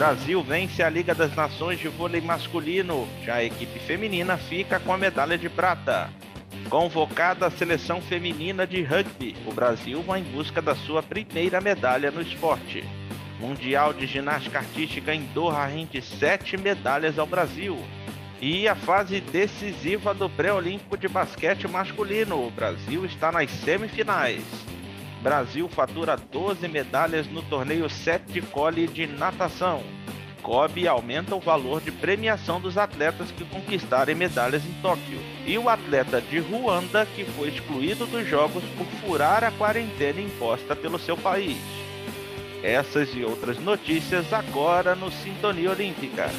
Brasil vence a Liga das Nações de vôlei masculino. Já a equipe feminina fica com a medalha de prata. Convocada a seleção feminina de rugby, o Brasil vai em busca da sua primeira medalha no esporte. Mundial de Ginástica Artística em Doha rende sete medalhas ao Brasil. E a fase decisiva do pré-olímpico de basquete masculino. O Brasil está nas semifinais. Brasil fatura 12 medalhas no torneio 7 de cole de natação. COB aumenta o valor de premiação dos atletas que conquistarem medalhas em Tóquio. E o atleta de Ruanda, que foi excluído dos Jogos por furar a quarentena imposta pelo seu país. Essas e outras notícias agora no Sintonia Olímpica.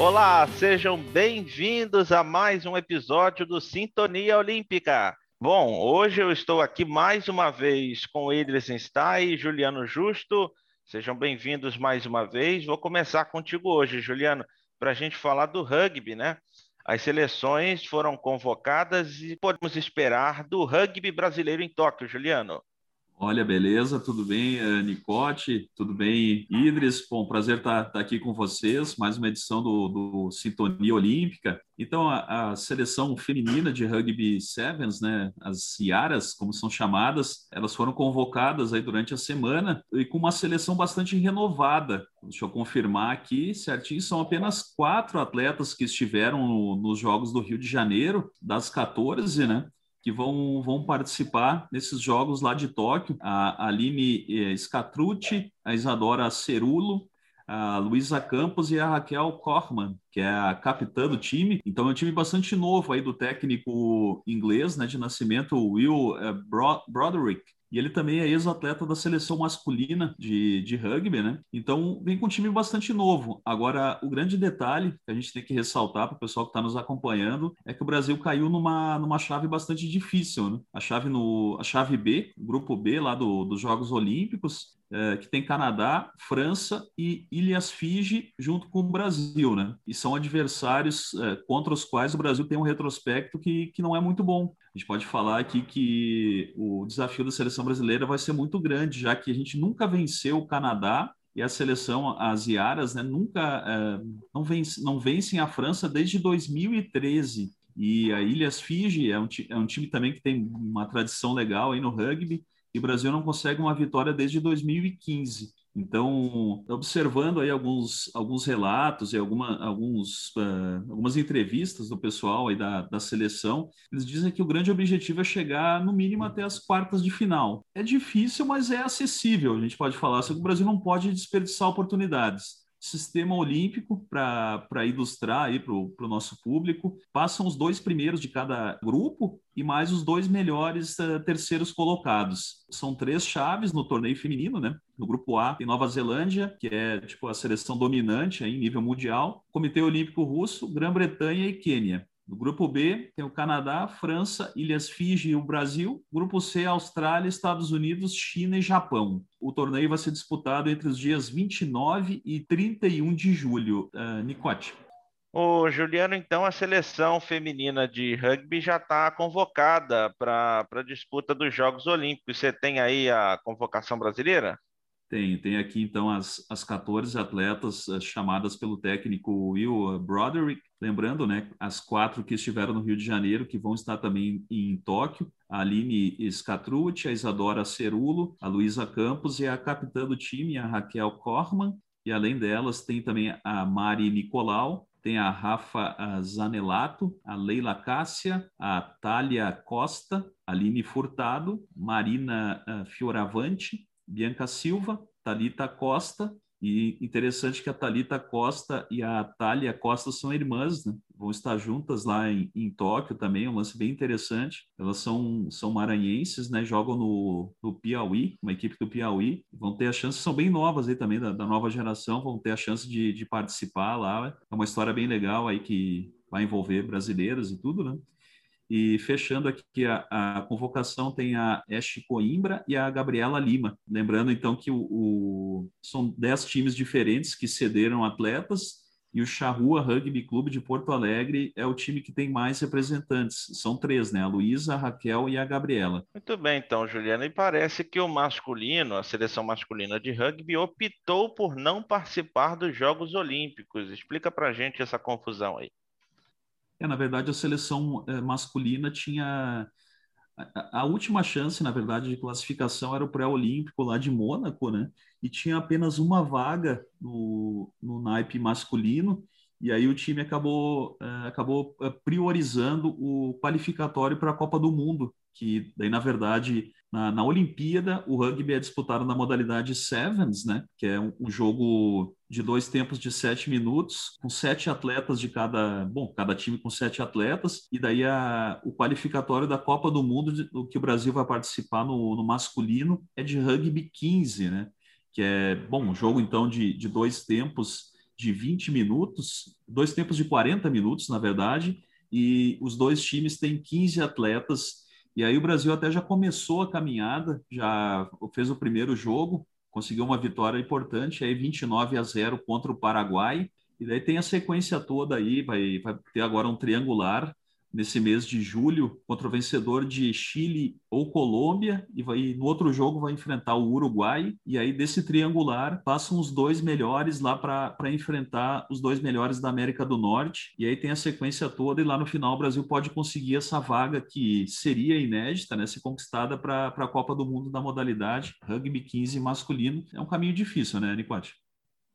Olá, sejam bem-vindos a mais um episódio do Sintonia Olímpica. Bom, hoje eu estou aqui mais uma vez com Edris Stein e Juliano Justo. Sejam bem-vindos mais uma vez. Vou começar contigo hoje, Juliano, para a gente falar do rugby, né? As seleções foram convocadas e podemos esperar do rugby brasileiro em Tóquio, Juliano. Olha, beleza, tudo bem, eh, Nicote? Tudo bem, Idris? Bom, prazer estar, estar aqui com vocês, mais uma edição do, do Sintonia Olímpica. Então, a, a, seleção feminina de rugby sevens, né, as Iaras, como são chamadas, elas foram convocadas aí durante a semana e com uma seleção bastante renovada. Deixa eu confirmar aqui certinho, são apenas quatro atletas que estiveram no, nos Jogos do Rio de Janeiro, das 14, né? Que vão, vão participar nesses jogos lá de Tóquio. A Aline eh, Scatrucci, a Isadora Cerulo, a Luísa Campos e a Raquel Korman, que é a capitã do time. Então é um time bastante novo aí do técnico inglês, né, de nascimento Will eh, Broderick e ele também é ex-atleta da seleção masculina de, de rugby, né? Então vem com um time bastante novo. Agora, o grande detalhe que a gente tem que ressaltar para o pessoal que está nos acompanhando é que o Brasil caiu numa, numa chave bastante difícil, né? A chave, no, a chave B, grupo B lá do, dos Jogos Olímpicos, é, que tem Canadá, França e Ilhas Fiji junto com o Brasil, né? E são adversários é, contra os quais o Brasil tem um retrospecto que, que não é muito bom. A gente pode falar aqui que o desafio da seleção brasileira vai ser muito grande, já que a gente nunca venceu o Canadá e a seleção, as Iaras, né, nunca é, não, vence, não vencem a França desde 2013. E a Ilhas Fiji é um, é um time também que tem uma tradição legal aí no rugby e o Brasil não consegue uma vitória desde 2015. Então, observando aí alguns, alguns relatos e alguma, alguns, uh, algumas entrevistas do pessoal aí da, da seleção, eles dizem que o grande objetivo é chegar no mínimo até as quartas de final. É difícil, mas é acessível, a gente pode falar, só que o Brasil não pode desperdiçar oportunidades sistema olímpico para ilustrar aí para o nosso público. Passam os dois primeiros de cada grupo e mais os dois melhores uh, terceiros colocados. São três chaves no torneio feminino, né? No grupo A tem Nova Zelândia, que é tipo a seleção dominante aí, em nível mundial, Comitê Olímpico Russo, Grã-Bretanha e Quênia. No grupo B, tem o Canadá, França, Ilhas Fiji e o Brasil. Grupo C, Austrália, Estados Unidos, China e Japão. O torneio vai ser disputado entre os dias 29 e 31 de julho. Uh, Nicote. Ô, Juliano, então a seleção feminina de rugby já está convocada para a disputa dos Jogos Olímpicos. Você tem aí a convocação brasileira? Tem, tem aqui então as, as 14 atletas uh, chamadas pelo técnico Will Broderick, lembrando, né, as quatro que estiveram no Rio de Janeiro, que vão estar também em, Tóquio, a Aline Scatrucci, a Isadora Cerulo, a Luísa Campos e a capitã do time, a Raquel Korman, e além delas tem também a Mari Nicolau, tem a Rafa Zanelato, a Leila Cássia, a Thalia Costa, a Aline Furtado, Marina Fioravante, Bianca Silva, Talita Costa, e interessante que a Talita Costa e a Thalia Costa são irmãs, né? Vão estar juntas lá em, em Tóquio também, um lance bem interessante. Elas são, são maranhenses, né? Jogam no, no Piauí, uma equipe do Piauí. Vão ter a chance, são bem novas aí também, da, da nova geração, vão ter a chance de, de participar lá. É uma história bem legal aí que vai envolver brasileiras e tudo, né? E fechando aqui a, a convocação tem a Este Coimbra e a Gabriela Lima. Lembrando então que o, o, são dez times diferentes que cederam atletas e o Charrua Rugby Clube de Porto Alegre é o time que tem mais representantes. São três, né? A Luísa, a Raquel e a Gabriela. Muito bem, então, Juliana. E parece que o masculino, a seleção masculina de rugby, optou por não participar dos Jogos Olímpicos. Explica pra gente essa confusão aí. É, na verdade, a seleção é, masculina tinha a, última chance, na verdade, de classificação era o pré-olímpico lá de Mônaco, né? E tinha apenas uma vaga no, no naipe masculino, e aí o time acabou, uh, acabou eh, priorizando o qualificatório para a Copa do Mundo, que daí, na verdade, na, na Olimpíada, o rugby é disputado na modalidade Sevens, né? Que é um, um, jogo de dois tempos de sete minutos, com sete atletas de cada. Bom, cada time com sete atletas, e daí a, o qualificatório da Copa do Mundo, de, do que o Brasil vai participar no, no masculino, é de rugby 15, né? Que é, bom, um jogo então de, de dois tempos de 20 minutos, dois tempos de 40 minutos, na verdade, e os dois times têm 15 atletas e aí o Brasil até já começou a caminhada, já fez o primeiro jogo, conseguiu uma vitória importante, aí 29 a 0 contra o Paraguai. E daí tem a sequência toda aí, vai, vai ter agora um triangular nesse mês de julho contra o vencedor de Chile ou Colômbia e vai no outro jogo vai enfrentar o Uruguai e aí desse triangular passam os dois melhores lá para enfrentar os dois melhores da América do Norte e aí tem a sequência toda e lá no final o Brasil pode conseguir essa vaga que seria inédita, né, ser conquistada para a Copa do Mundo da modalidade rugby 15 masculino. É um caminho difícil, né, Nicote?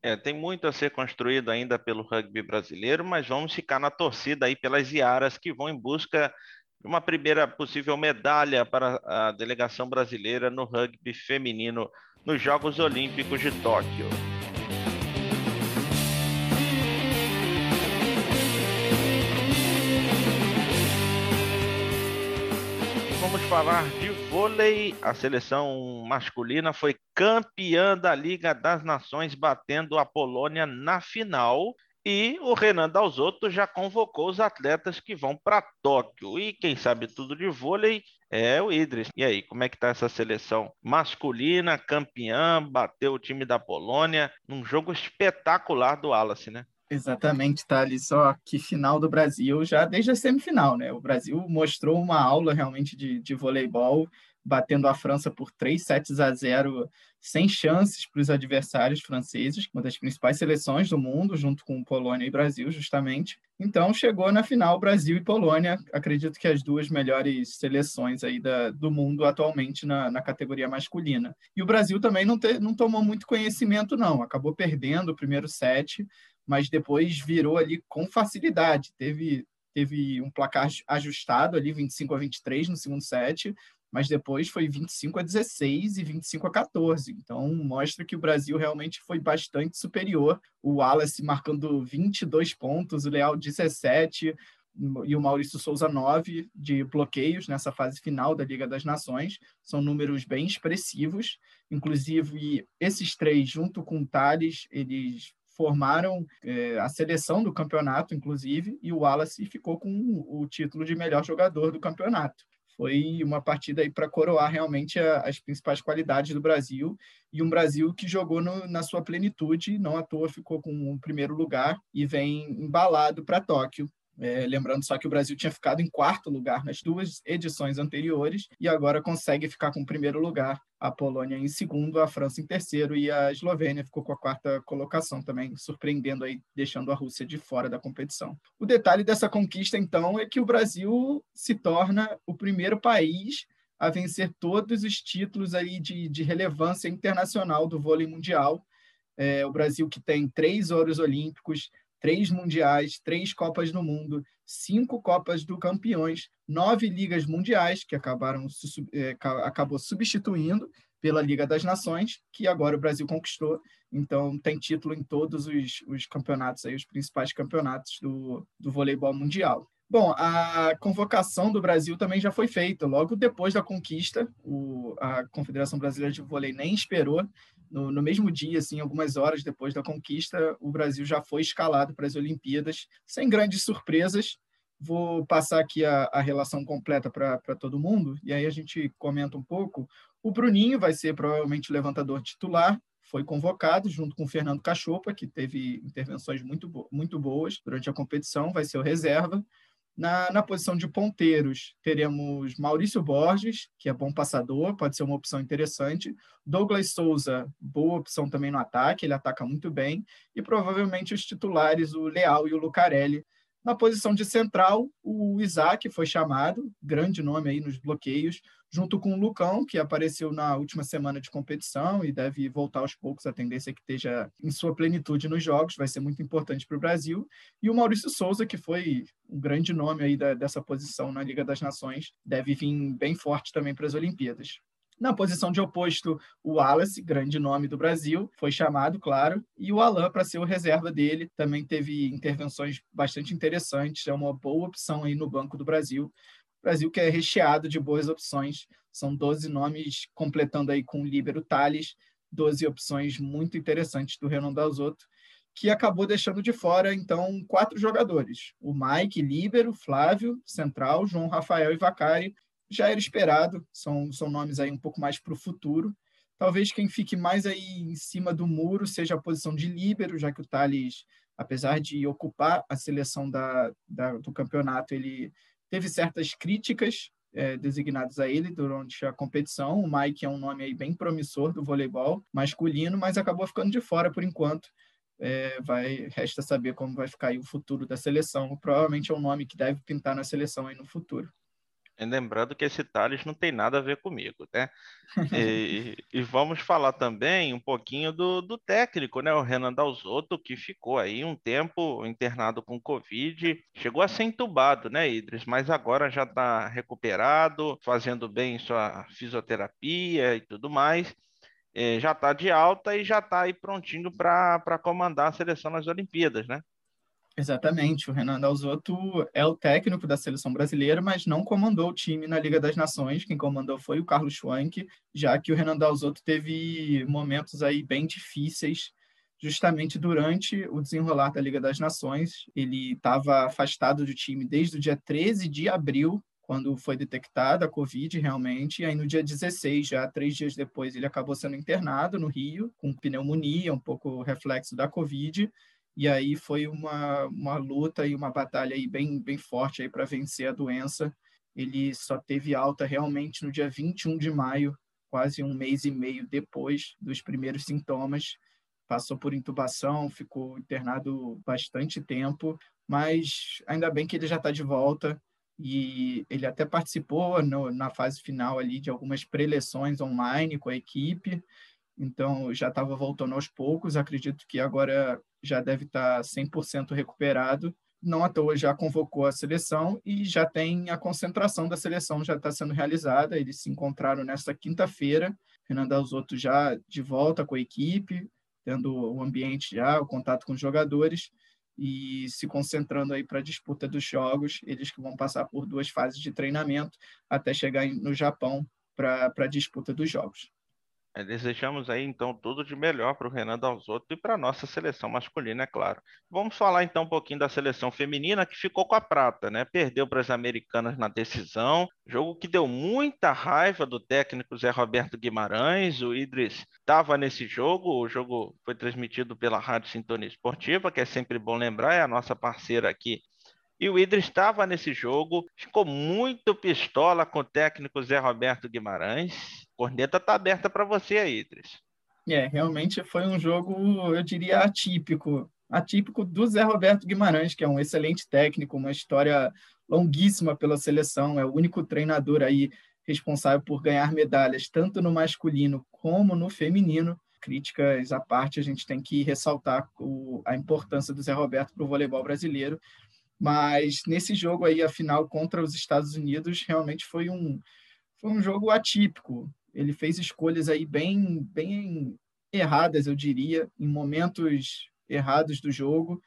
É, tem muito a ser construído ainda pelo rugby brasileiro, mas vamos ficar na torcida aí pelas Iaras que vão em busca de uma primeira possível medalha para a delegação brasileira no rugby feminino nos Jogos Olímpicos de Tóquio. Falar de vôlei, a seleção masculina foi campeã da Liga das Nações, batendo a Polônia na final. E o Renan Dalzotto já convocou os atletas que vão para Tóquio. E quem sabe tudo de vôlei é o Idris. E aí, como é que tá essa seleção masculina, campeã, bateu o time da Polônia num jogo espetacular do Wallace, né? Exatamente, tá ali só que final do Brasil já desde a semifinal, né? O Brasil mostrou uma aula realmente de, de voleibol, batendo a França por 3 sets a 0, sem chances para os adversários franceses, uma das principais seleções do mundo, junto com Polônia e Brasil, justamente. Então chegou na final Brasil e Polônia, acredito que as duas melhores seleções aí da, do mundo atualmente na, na categoria masculina. E o Brasil também não, te, não tomou muito conhecimento, não, acabou perdendo o primeiro set mas depois virou ali com facilidade. Teve, teve um placar ajustado ali, 25 a 23 no segundo set, mas depois foi 25 a 16 e 25 a 14. Então mostra que o Brasil realmente foi bastante superior. O Wallace marcando 22 pontos, o Leal 17 e o Maurício Souza 9 de bloqueios nessa fase final da Liga das Nações. São números bem expressivos. Inclusive, esses três, junto com o Thales, eles formaram é, a seleção do campeonato, inclusive, e o Wallace ficou com o título de melhor jogador do campeonato. Foi uma partida aí para coroar realmente a, as principais qualidades do Brasil e um Brasil que jogou no, na sua plenitude, não à toa ficou com o primeiro lugar e vem embalado para Tóquio é, lembrando só que o Brasil tinha ficado em quarto lugar nas duas edições anteriores e agora consegue ficar com o primeiro lugar. A Polônia em segundo, a França em terceiro e a Eslovênia ficou com a quarta colocação também, surpreendendo aí, deixando a Rússia de fora da competição. O detalhe dessa conquista, então, é que o Brasil se torna o primeiro país a vencer todos os títulos aí de, de relevância internacional do vôlei mundial. É, o Brasil que tem três ouros olímpicos, três mundiais, três Copas do Mundo, cinco Copas do Campeões, nove ligas mundiais, que acabaram é, acabou substituindo pela Liga das Nações, que agora o Brasil conquistou. Então, tem título em todos os, os campeonatos, aí, os principais campeonatos do, do voleibol mundial. Bom, a convocação do Brasil também já foi feita. Logo depois da conquista, o, a Confederação Brasileira de Vôlei nem esperou no, no, mesmo dia, assim, algumas horas depois da conquista, o Brasil já foi escalado para as Olimpíadas, sem grandes surpresas. Vou passar aqui a, a relação completa para todo mundo, e aí a gente comenta um pouco. O Bruninho vai ser provavelmente o levantador titular, foi convocado junto com o Fernando Cachopa, que teve intervenções muito, muito boas durante a competição, vai ser o reserva. Na, na posição de ponteiros, teremos Maurício Borges, que é bom passador, pode ser uma opção interessante. Douglas Souza, boa opção também no ataque, ele ataca muito bem. E provavelmente os titulares, o Leal e o Lucarelli, na posição de central, o Isaac foi chamado, grande nome aí nos bloqueios, junto com o Lucão, que apareceu na última semana de competição e deve voltar aos poucos, a tendência é que esteja em sua plenitude nos jogos, vai ser muito importante para o Brasil, e o Maurício Souza, que foi um grande nome aí da, dessa posição na Liga das Nações, deve vir bem forte também para as Olimpíadas. Na posição de oposto, o Wallace, grande nome do Brasil, foi chamado, claro, e o Alain para ser o reserva dele, também teve intervenções bastante interessantes, é uma boa opção aí no Banco do Brasil. Brasil que é recheado de boas opções, são 12 nomes completando aí com o líbero Thales, 12 opções muito interessantes do Renan Dalzotto, que acabou deixando de fora, então, quatro jogadores. O Mike, líbero, Flávio, central, João Rafael e Vacari, já era esperado, são, são nomes aí um pouco mais para o futuro. Talvez quem fique mais aí em cima do muro seja a posição de líbero, já que o Thales, apesar de ocupar a seleção da, da do campeonato, ele teve certas críticas é, designadas a ele durante a competição. O Mike é um nome aí bem promissor do voleibol masculino, mas acabou ficando de fora por enquanto. É, vai resta saber como vai ficar o futuro da seleção. Provavelmente é um nome que deve pintar na seleção aí no futuro lembrando que esse Thales não tem nada a ver comigo, né? E, e vamos falar também um pouquinho do, do, técnico, né? O Renan Dalzotto, que ficou aí um tempo internado com Covid, chegou a ser entubado, né, Idris? Mas agora já está recuperado, fazendo bem sua fisioterapia e tudo mais. É, já está de alta e já está aí prontinho para comandar a seleção nas Olimpíadas, né? Exatamente, o Renan Dalzotto é o técnico da seleção brasileira, mas não comandou o time na Liga das Nações. Quem comandou foi o Carlos Schwank, já que o Renan Dalzotto teve momentos aí bem difíceis justamente durante o desenrolar da Liga das Nações. Ele estava afastado do time desde o dia 13 de abril, quando foi detectada a Covid realmente, e aí no dia 16, já três dias depois, ele acabou sendo internado no Rio, com pneumonia, um pouco reflexo da Covid, e aí foi uma, uma luta e uma batalha aí bem, bem forte aí para vencer a doença. Ele só teve alta realmente no dia 21 de maio, quase um mês e meio depois dos primeiros sintomas. Passou por intubação, ficou internado bastante tempo, mas ainda bem que ele já está de volta e ele até participou no, na fase final ali de algumas preleções online com a equipe, então já estava voltando aos poucos. Acredito que agora já deve estar 100% recuperado. Não à toa já convocou a seleção e já tem a concentração da seleção já está sendo realizada. Eles se encontraram nesta quinta-feira. Renan Dalzotto já de volta com a equipe, tendo o ambiente já, o contato com os jogadores e se concentrando aí para a disputa dos jogos. Eles que vão passar por duas fases de treinamento até chegar no Japão para a disputa dos jogos. É, desejamos aí então tudo de melhor para o Renan Dalzotto e para a nossa seleção masculina, é claro. Vamos falar então um pouquinho da seleção feminina que ficou com a prata, né? Perdeu para as americanas na decisão, jogo que deu muita raiva do técnico Zé Roberto Guimarães. O Idris estava nesse jogo, o jogo foi transmitido pela Rádio Sintonia Esportiva, que é sempre bom lembrar, é a nossa parceira aqui e o Idris estava nesse jogo, ficou muito pistola com o técnico Zé Roberto Guimarães. Corneta está aberta para você aí, Idris. É, realmente foi um jogo, eu diria, atípico. Atípico do Zé Roberto Guimarães, que é um excelente técnico, uma história longuíssima pela seleção, é o único treinador aí responsável por ganhar medalhas, tanto no masculino como no feminino. Críticas à parte, a gente tem que ressaltar o, a importância do Zé Roberto para o voleibol brasileiro, mas nesse jogo aí, a final contra os Estados Unidos, realmente foi um, foi um jogo atípico. Ele fez escolhas aí bem, bem erradas, eu diria, em momentos errados do jogo.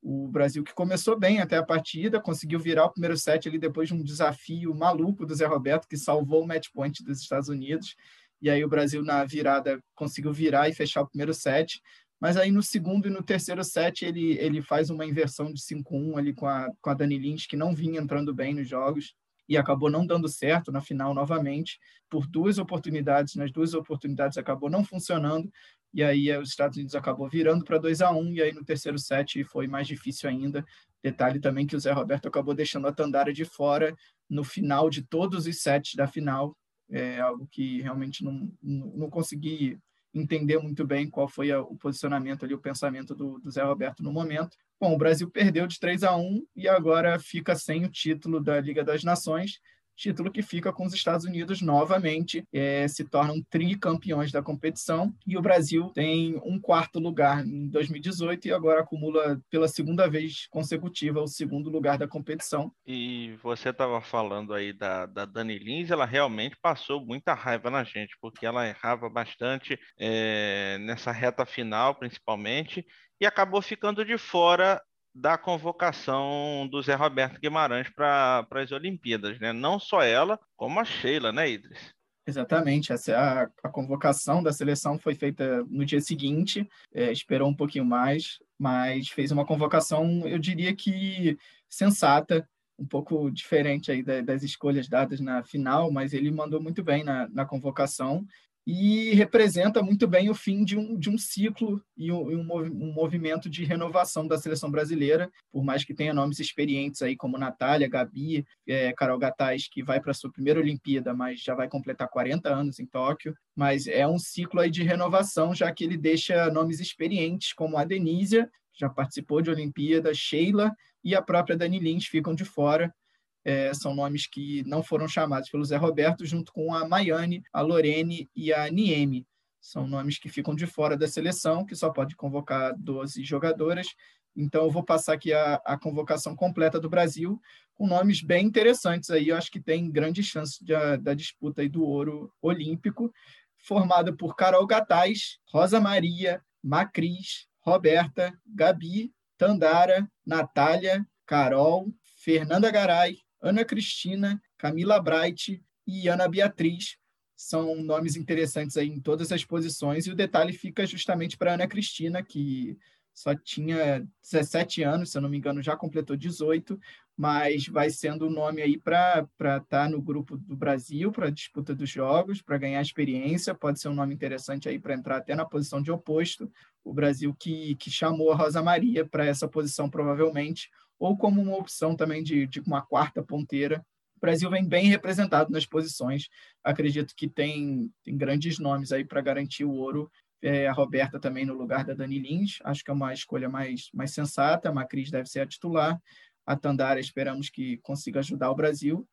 O Brasil que começou bem até a partida, conseguiu virar o primeiro set ali depois de um desafio maluco do Zé Roberto, que salvou o match point dos Estados Unidos. E aí o Brasil, na virada, conseguiu virar e fechar o primeiro set. Mas aí no segundo e no terceiro set ele, ele faz uma inversão de 5-1 ali com a, com a Dani Lynch, que não vinha entrando bem nos jogos e acabou não dando certo na final novamente, por duas oportunidades, nas duas oportunidades acabou não funcionando, e aí os Estados Unidos acabou virando para 2 a 1 e aí no terceiro set foi mais difícil ainda. Detalhe também que o Zé Roberto acabou deixando a Tandara de fora no final de todos os sets da final, é algo que realmente não, não, não consegui entender muito bem qual foi a, o posicionamento ali, o pensamento do, do, Zé Roberto no momento. Bom, o Brasil perdeu de 3 a 1 e agora fica sem o título da Liga das Nações título que fica com os Estados Unidos novamente, é, se tornam tricampeões da competição, e o Brasil tem um quarto lugar em 2018 e agora acumula pela segunda vez consecutiva o segundo lugar da competição. E você estava falando aí da, da Dani Lins, ela realmente passou muita raiva na gente, porque ela errava bastante é, nessa reta final, principalmente, e acabou ficando de fora da convocação do Zé Roberto Guimarães para as Olimpíadas, né? Não só ela, como a Sheila, né, Idris? Exatamente, essa, a, a convocação da seleção foi feita no dia seguinte, é, esperou um pouquinho mais, mas fez uma convocação, eu diria que sensata, um pouco diferente aí das escolhas dadas na final, mas ele mandou muito bem na, na convocação e representa muito bem o fim de um, de um ciclo e um, um, movimento de renovação da seleção brasileira, por mais que tenha nomes experientes aí como Natália, Gabi, é, Carol Gataz, que vai para sua primeira Olimpíada, mas já vai completar 40 anos em Tóquio, mas é um ciclo aí de renovação, já que ele deixa nomes experientes como a Denísia, já participou de Olimpíada, Sheila e a própria Dani Lins ficam de fora, é, são nomes que não foram chamados pelo Zé Roberto, junto com a Maiane, a Lorene e a Nieme. São nomes que ficam de fora da seleção, que só pode convocar 12 jogadoras. Então, eu vou passar aqui a, a convocação completa do Brasil, com nomes bem interessantes aí. Eu acho que tem grande chance de, a, da disputa aí do ouro olímpico, formada por Carol Gataz, Rosa Maria, Macris, Roberta, Gabi, Tandara, Natália, Carol, Fernanda Garay, Ana Cristina, Camila Bright e Ana Beatriz. São nomes interessantes aí em todas as posições, e o detalhe fica justamente para Ana Cristina, que só tinha 17 anos, se eu não me engano, já completou 18, mas vai sendo o nome aí para estar tá no grupo do Brasil, para a disputa dos jogos, para ganhar experiência, pode ser um nome interessante aí para entrar até na posição de oposto. O Brasil que, que chamou a Rosa Maria para essa posição, provavelmente, ou como uma opção também de, de uma quarta ponteira. O Brasil vem bem representado nas posições. Acredito que tem, tem grandes nomes aí para garantir o ouro. É, a Roberta também no lugar da Dani Lins, acho que é uma escolha mais, mais sensata. A Macris deve ser a titular. A Tandara esperamos que consiga ajudar o Brasil.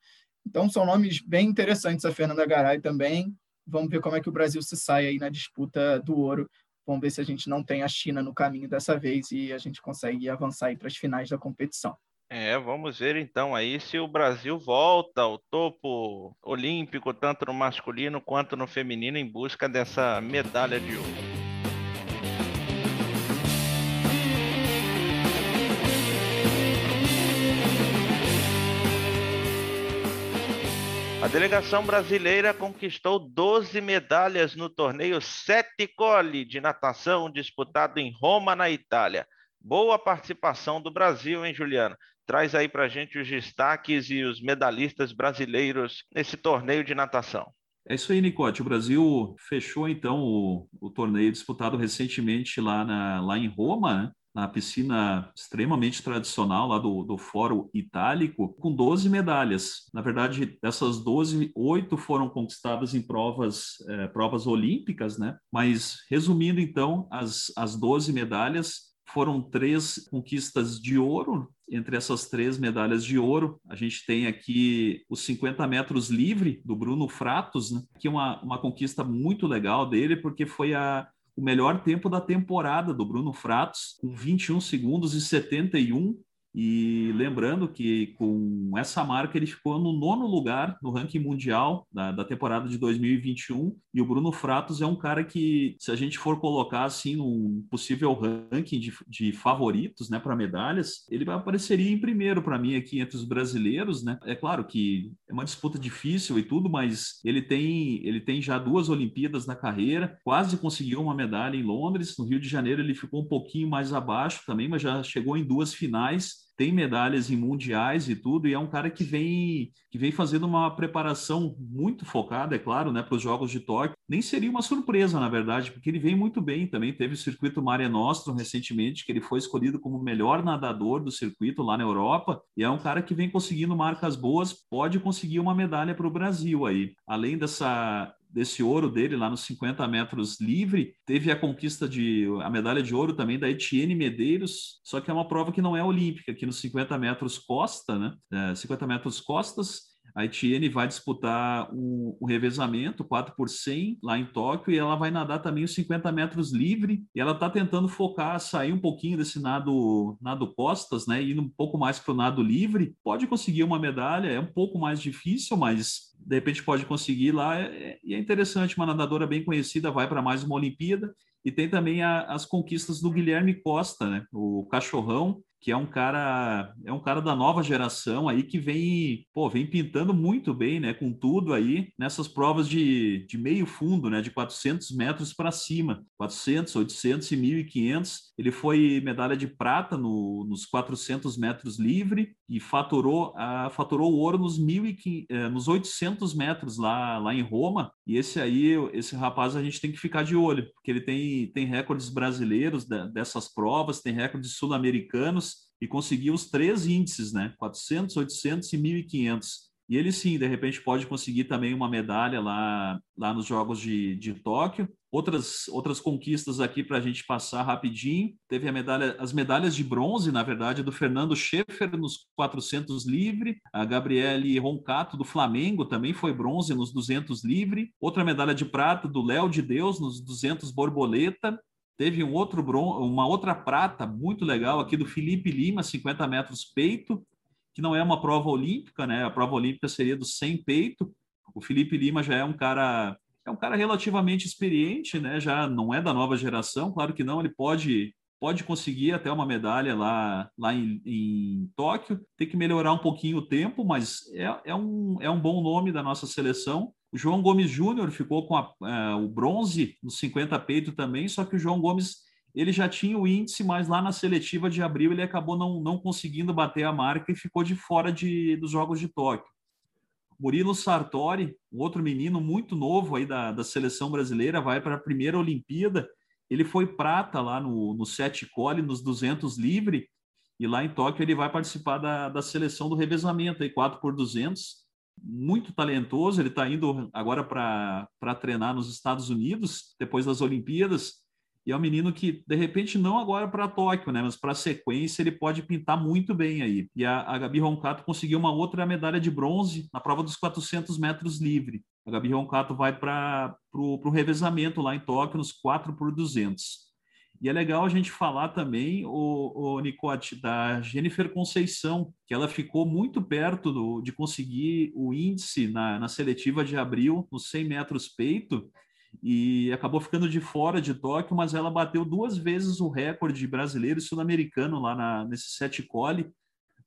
Então são nomes bem interessantes. A Fernanda Garay também. Vamos ver como é que o Brasil se sai aí na disputa do ouro Vamos ver se a gente não tem a China no caminho dessa vez e a gente consegue avançar para as finais da competição. É, vamos ver então aí se o Brasil volta ao topo olímpico, tanto no masculino quanto no feminino, em busca dessa medalha de ouro. Delegação brasileira conquistou 12 medalhas no torneio Sete Colli de natação disputado em Roma, na Itália. Boa participação do Brasil, hein, Juliana? Traz aí para gente os destaques e os medalhistas brasileiros nesse torneio de natação. É isso aí, Nicote. O Brasil fechou então o, o torneio disputado recentemente lá, na, lá em Roma, né? Na piscina extremamente tradicional lá do, do Fórum Itálico, com 12 medalhas. Na verdade, dessas 12, oito foram conquistadas em provas, é, provas olímpicas, né? Mas, resumindo então, as, as 12 medalhas foram três conquistas de ouro. Entre essas três medalhas de ouro, a gente tem aqui os 50 metros livre do Bruno Fratos, né? que é uma, uma conquista muito legal dele, porque foi a, o melhor tempo da temporada do Bruno Fratos, com 21 segundos e 71 e lembrando que com essa marca ele ficou no nono lugar no ranking mundial da, da, temporada de 2021. E o Bruno Fratos é um cara que, se a gente for colocar assim um possível ranking de, de favoritos, né, para medalhas, ele apareceria em primeiro para mim aqui entre os brasileiros, né? É claro que é uma disputa difícil e tudo, mas ele tem ele tem já duas Olimpíadas na carreira, quase conseguiu uma medalha em Londres. No Rio de Janeiro ele ficou um pouquinho mais abaixo também, mas já chegou em duas finais tem medalhas em mundiais e tudo, e é um cara que vem que vem fazendo uma preparação muito focada, é claro, né, para os Jogos de Tóquio. Nem seria uma surpresa, na verdade, porque ele vem muito bem também. Teve o circuito Mare Nostrum recentemente, que ele foi escolhido como o melhor nadador do circuito lá na Europa, e é um cara que vem conseguindo marcas boas, pode conseguir uma medalha para o Brasil aí. Além dessa desse ouro dele lá nos 50 metros livre, teve a conquista de a medalha de ouro também da Etienne Medeiros, só que é uma prova que não é olímpica, aqui nos 50 metros costa, né? É, 50 metros costas, a Etienne vai disputar um, um, revezamento 4 por 100 lá em Tóquio e ela vai nadar também os 50 metros livre e ela está tentando focar, sair um pouquinho desse nado, nado costas, né, indo um pouco mais para o nado livre. Pode conseguir uma medalha, é um pouco mais difícil, mas de repente pode conseguir lá. É, e é, é interessante, uma nadadora bem conhecida vai para mais uma Olimpíada. E tem também a, as conquistas do Guilherme Costa, né? O cachorrão, que é um cara é um cara da nova geração aí que vem pô, vem pintando muito bem né com tudo aí nessas provas de, de meio fundo né de 400 metros para cima 400 800 e 1500 ele foi medalha de prata no, nos 400 metros livre e faturou a faturou ouro nos 1500, eh, nos 800 metros lá lá em Roma e esse aí esse rapaz a gente tem que ficar de olho porque ele tem tem recordes brasileiros dessas provas tem recordes sul-americanos e conseguiu os três índices, né? 400, 800 e 1500. E ele sim, de repente pode conseguir também uma medalha lá, lá nos Jogos de, de Tóquio. Outras, outras conquistas aqui para a gente passar rapidinho. Teve medalha, as medalhas de bronze, na verdade, do Fernando Schaeffer nos 400 livre. A Gabriele Roncato, do Flamengo, também foi bronze nos 200 livre. Outra medalha de prata do Léo de Deus nos 200 borboleta. Teve um outro bron uma outra prata muito legal aqui do Felipe Lima, 50 metros peito, que não é uma prova olímpica, né? A prova olímpica seria do 100 peito. O Felipe Lima já é um cara é um cara relativamente experiente, né? Já não é da nova geração, claro que não, ele pode pode conseguir até uma medalha lá, lá em, em Tóquio. Tem que melhorar um pouquinho o tempo, mas é, é, um, é um bom nome da nossa seleção. O João Gomes Júnior ficou com a, é, o bronze no 50 peito também, só que o João Gomes ele já tinha o índice, mas lá na seletiva de abril ele acabou não, não conseguindo bater a marca e ficou de fora de, dos Jogos de Tóquio. Murilo Sartori, um outro menino muito novo aí da, da seleção brasileira, vai para a primeira Olimpíada. Ele foi prata lá no, no sete cole, nos 200 livre, e lá em Tóquio ele vai participar da, da seleção do revezamento, aí 4 por 200 muito talentoso. Ele está indo agora para treinar nos Estados Unidos, depois das Olimpíadas. E é um menino que, de repente, não agora para Tóquio, né? Mas para a sequência ele pode pintar muito bem aí. E a, a Gabi Roncato conseguiu uma outra medalha de bronze na prova dos 400 metros livre. A Gabi Roncato vai para o revezamento lá em Tóquio nos 4 por 200. E é legal a gente falar também, o, o Nicote, da Jennifer Conceição, que ela ficou muito perto do, de conseguir o índice na, na seletiva de abril, nos 100 metros peito, e acabou ficando de fora de Tóquio, mas ela bateu duas vezes o recorde brasileiro e sul-americano lá na, nesse sete cole,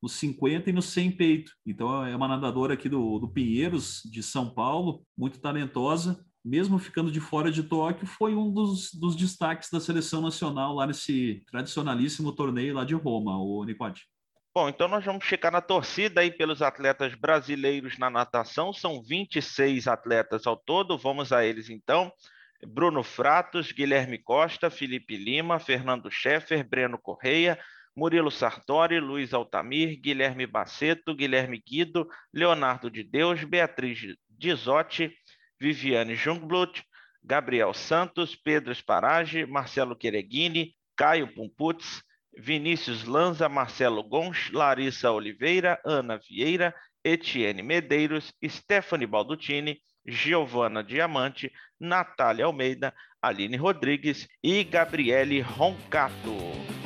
nos 50 e no 100 peito. Então é uma nadadora aqui do, do Pinheiros, de São Paulo, muito talentosa, mesmo ficando de fora de Tóquio, foi um dos, dos destaques da seleção nacional lá nesse tradicionalíssimo torneio lá de Roma, o Nicote. Bom, então nós vamos checar na torcida aí pelos atletas brasileiros na natação. São 26 atletas ao todo. Vamos a eles então. Bruno Fratos, Guilherme Costa, Felipe Lima, Fernando Scheffer, Breno Correia, Murilo Sartori, Luiz Altamir, Guilherme Baceto, Guilherme Guido, Leonardo de Deus, Beatriz Dizotti, Viviane Jungblut, Gabriel Santos, Pedro Sparage, Marcelo Quereguini, Caio Pumputz, Vinícius Lanza, Marcelo Gonch, Larissa Oliveira, Ana Vieira, Etienne Medeiros, Stephanie Baldutini, Giovana Diamante, Natália Almeida, Aline Rodrigues e Gabriele Roncato.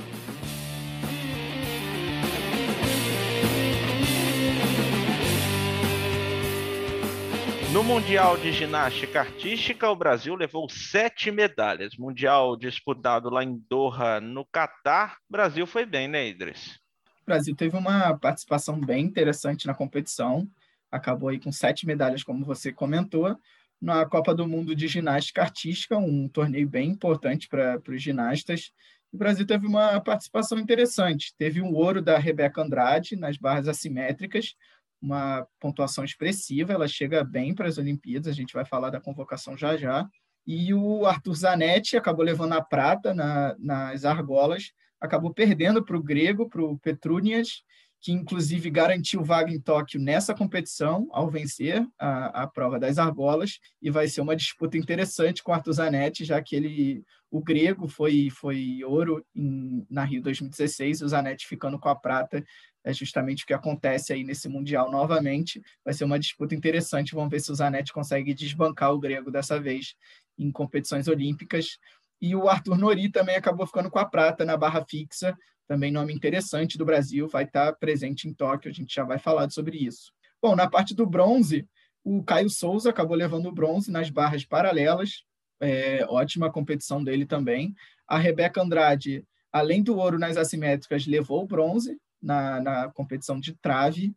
No Mundial de Ginástica Artística, o Brasil levou sete medalhas. Mundial disputado lá em Doha, no Catar. Brasil foi bem, né, Idris? O Brasil teve uma participação bem interessante na competição. Acabou aí com sete medalhas, como você comentou, na Copa do Mundo de Ginástica Artística, um torneio bem importante para os ginastas. o Brasil teve uma participação interessante. Teve um ouro da Rebeca Andrade nas barras assimétricas, uma pontuação expressiva, ela chega bem para as Olimpíadas, a gente vai falar da convocação já já. E o Arthur Zanetti acabou levando a prata na, nas argolas, acabou perdendo para o grego, para o Petrunias, que inclusive garantiu vaga em Tóquio nessa competição ao vencer a, a prova das argolas e vai ser uma disputa interessante com o Arthur Zanetti, já que ele o grego foi foi ouro em, na Rio 2016 e o Zanetti ficando com a prata é justamente o que acontece aí nesse mundial novamente. Vai ser uma disputa interessante, vamos ver se o Zanetti consegue desbancar o grego dessa vez em competições olímpicas. E o Arthur Nori também acabou ficando com a prata na barra fixa, também nome interessante do Brasil, vai estar presente em Tóquio, a gente já vai falar sobre isso. Bom, na parte do bronze, o Caio Souza acabou levando o bronze nas barras paralelas, é, ótima competição dele também. A Rebeca Andrade, além do ouro nas assimétricas, levou o bronze na, na competição de trave,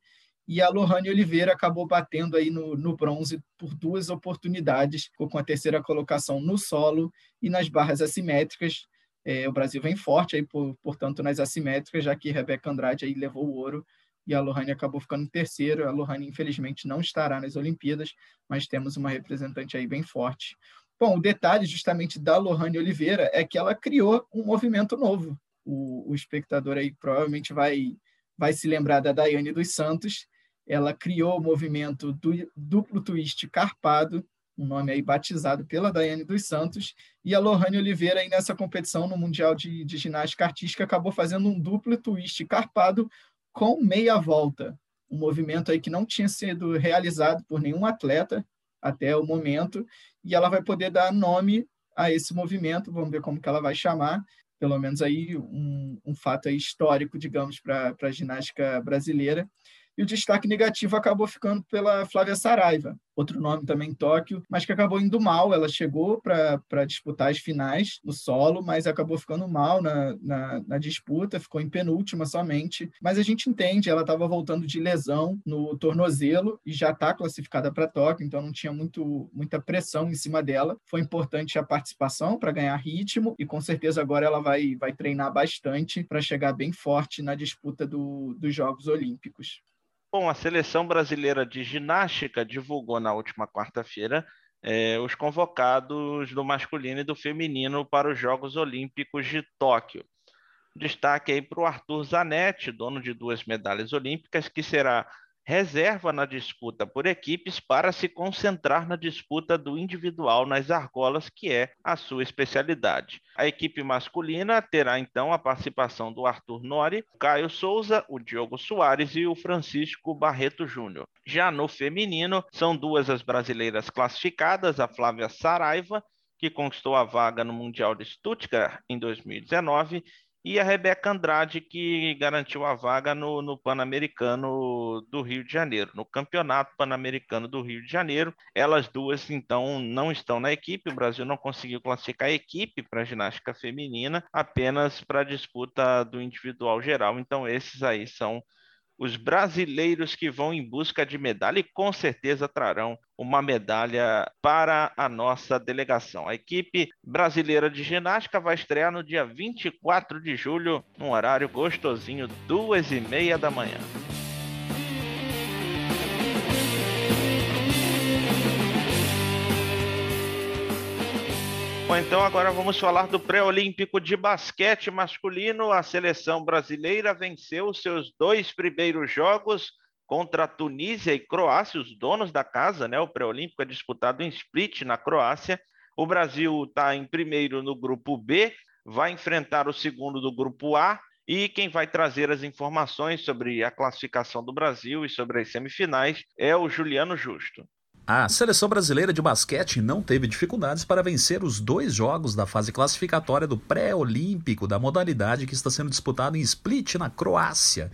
e a Lohane Oliveira acabou batendo aí no, no bronze por duas oportunidades, ficou com a terceira colocação no solo e nas barras assimétricas, é, o Brasil vem forte, aí, por, portanto, nas assimétricas, já que Rebeca Andrade aí levou o ouro e a Lohane acabou ficando em terceiro. A Lohane, infelizmente, não estará nas Olimpíadas, mas temos uma representante aí bem forte. Bom, o detalhe justamente da Lohane Oliveira é que ela criou um movimento novo. O, o espectador aí provavelmente vai, vai se lembrar da Daiane dos Santos. Ela criou o movimento do duplo twist carpado, um nome aí batizado pela Daiane dos Santos, e a Lohane Oliveira aí nessa competição no Mundial de, de Ginástica Artística acabou fazendo um duplo twist carpado com meia volta, um movimento aí que não tinha sido realizado por nenhum atleta até o momento, e ela vai poder dar nome a esse movimento, vamos ver como que ela vai chamar, pelo menos aí um, um fato aí histórico, digamos, para a ginástica brasileira. E o destaque negativo acabou ficando pela Flávia Saraiva, outro nome também em Tóquio, mas que acabou indo mal. Ela chegou para disputar as finais no solo, mas acabou ficando mal na, na, na disputa, ficou em penúltima somente. Mas a gente entende, ela estava voltando de lesão no tornozelo e já está classificada para Tóquio, então não tinha muito, muita pressão em cima dela. Foi importante a participação para ganhar ritmo e com certeza agora ela vai, vai treinar bastante para chegar bem forte na disputa do, dos Jogos Olímpicos. Bom, a seleção brasileira de ginástica divulgou na última quarta-feira é, os convocados do masculino e do feminino para os Jogos Olímpicos de Tóquio. Destaque aí para o Arthur Zanetti, dono de duas medalhas olímpicas, que será reserva na disputa por equipes para se concentrar na disputa do individual nas argolas, que é a sua especialidade. A equipe masculina terá então a participação do Arthur Nori, Caio Souza, o Diogo Soares e o Francisco Barreto Júnior. Já no feminino, são duas as brasileiras classificadas, a Flávia Saraiva, que conquistou a vaga no Mundial de Stuttgart em 2019, e a Rebeca Andrade, que garantiu a vaga no, no Pan-Americano do Rio de Janeiro, no Campeonato Pan-Americano do Rio de Janeiro. Elas duas, então, não estão na equipe. O Brasil não conseguiu classificar a equipe para a ginástica feminina, apenas para a disputa do individual geral. Então, esses aí são os brasileiros que vão em busca de medalha e com certeza trarão uma medalha para a nossa delegação. A equipe brasileira de ginástica vai estrear no dia 24 de julho, num horário gostosinho, duas e meia da manhã. Bom, então agora vamos falar do pré-olímpico de basquete masculino. A seleção brasileira venceu seus dois primeiros jogos contra a Tunísia e Croácia, os donos da casa, né? O pré-olímpico é disputado em Split, na Croácia. O Brasil está em primeiro no grupo B, vai enfrentar o segundo do grupo A. E quem vai trazer as informações sobre a classificação do Brasil e sobre as semifinais é o Juliano Justo. A seleção brasileira de basquete não teve dificuldades para vencer os dois jogos da fase classificatória do pré-olímpico da modalidade que está sendo disputado em Split, na Croácia.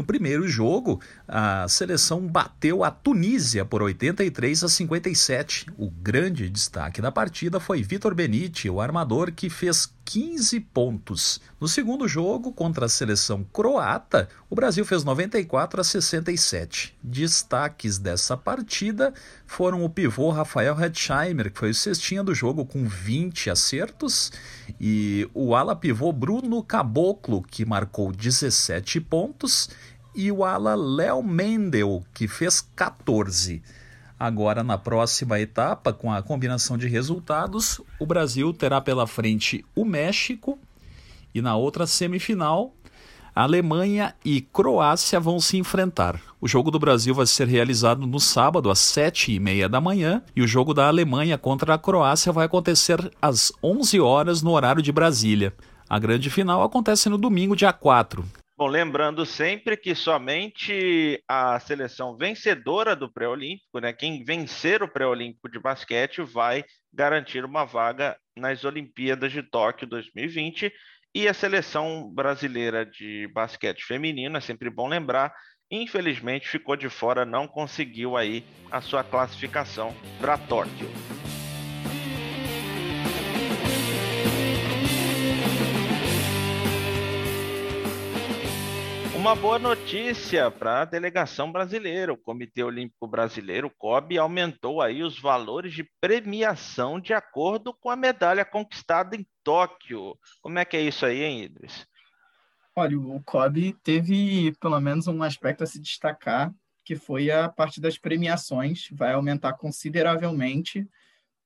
No primeiro jogo, a seleção bateu a Tunísia por 83 a 57. O grande destaque da partida foi Vitor Benite, o armador que fez 15 pontos. No segundo jogo, contra a seleção croata, o Brasil fez 94 a 67. Destaques dessa partida foram o pivô Rafael Hetzheimer, que foi o cestinha do jogo com 20 acertos, e o ala pivô Bruno Caboclo, que marcou 17 pontos, e o ala Léo Mendel, que fez 14. Agora, na próxima etapa, com a combinação de resultados, o Brasil terá pela frente o México e na outra semifinal, a Alemanha e Croácia vão se enfrentar. O jogo do Brasil vai ser realizado no sábado, às sete e meia da manhã, e o jogo da Alemanha contra a Croácia vai acontecer às 11 horas no horário de Brasília. A grande final acontece no domingo, dia 4. Bom, lembrando sempre que somente a seleção vencedora do pré-olímpico, né, quem vencer o pré-olímpico de basquete, vai garantir uma vaga nas Olimpíadas de Tóquio 2020. E a seleção brasileira de basquete feminino, é sempre bom lembrar, infelizmente ficou de fora, não conseguiu aí a sua classificação para Tóquio. Uma boa notícia para a delegação brasileira. O Comitê Olímpico Brasileiro, o COB, aumentou aí os valores de premiação de acordo com a medalha conquistada em Tóquio. Como é que é isso aí, hein, Idris? Olha, o COB teve pelo menos um aspecto a se destacar, que foi a parte das premiações. Vai aumentar consideravelmente.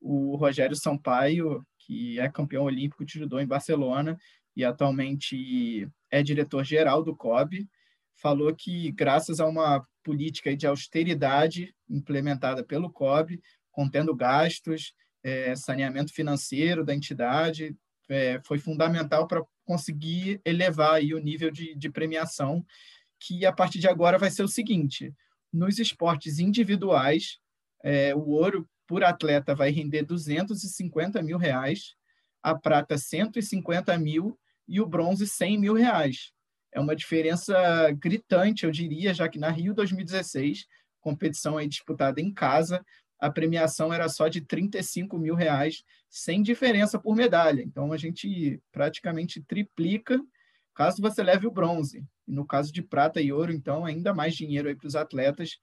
O Rogério Sampaio, que é campeão olímpico de judô em Barcelona, e atualmente é diretor-geral do COB, falou que, graças a uma política de austeridade implementada pelo COB, contendo gastos, é, saneamento financeiro da entidade, é, foi fundamental para conseguir elevar aí o nível de, de premiação, que a partir de agora vai ser o seguinte: nos esportes individuais, é, o ouro por atleta vai render 250 mil reais, a prata 150 mil e o bronze 100 mil reais. É uma diferença gritante, eu diria, já que na Rio 2016, competição aí disputada em casa, a premiação era só de 35 mil reais, sem diferença por medalha. Então, a gente praticamente triplica caso você leve o bronze. E no caso de prata e ouro, então, ainda mais dinheiro aí para os atletas.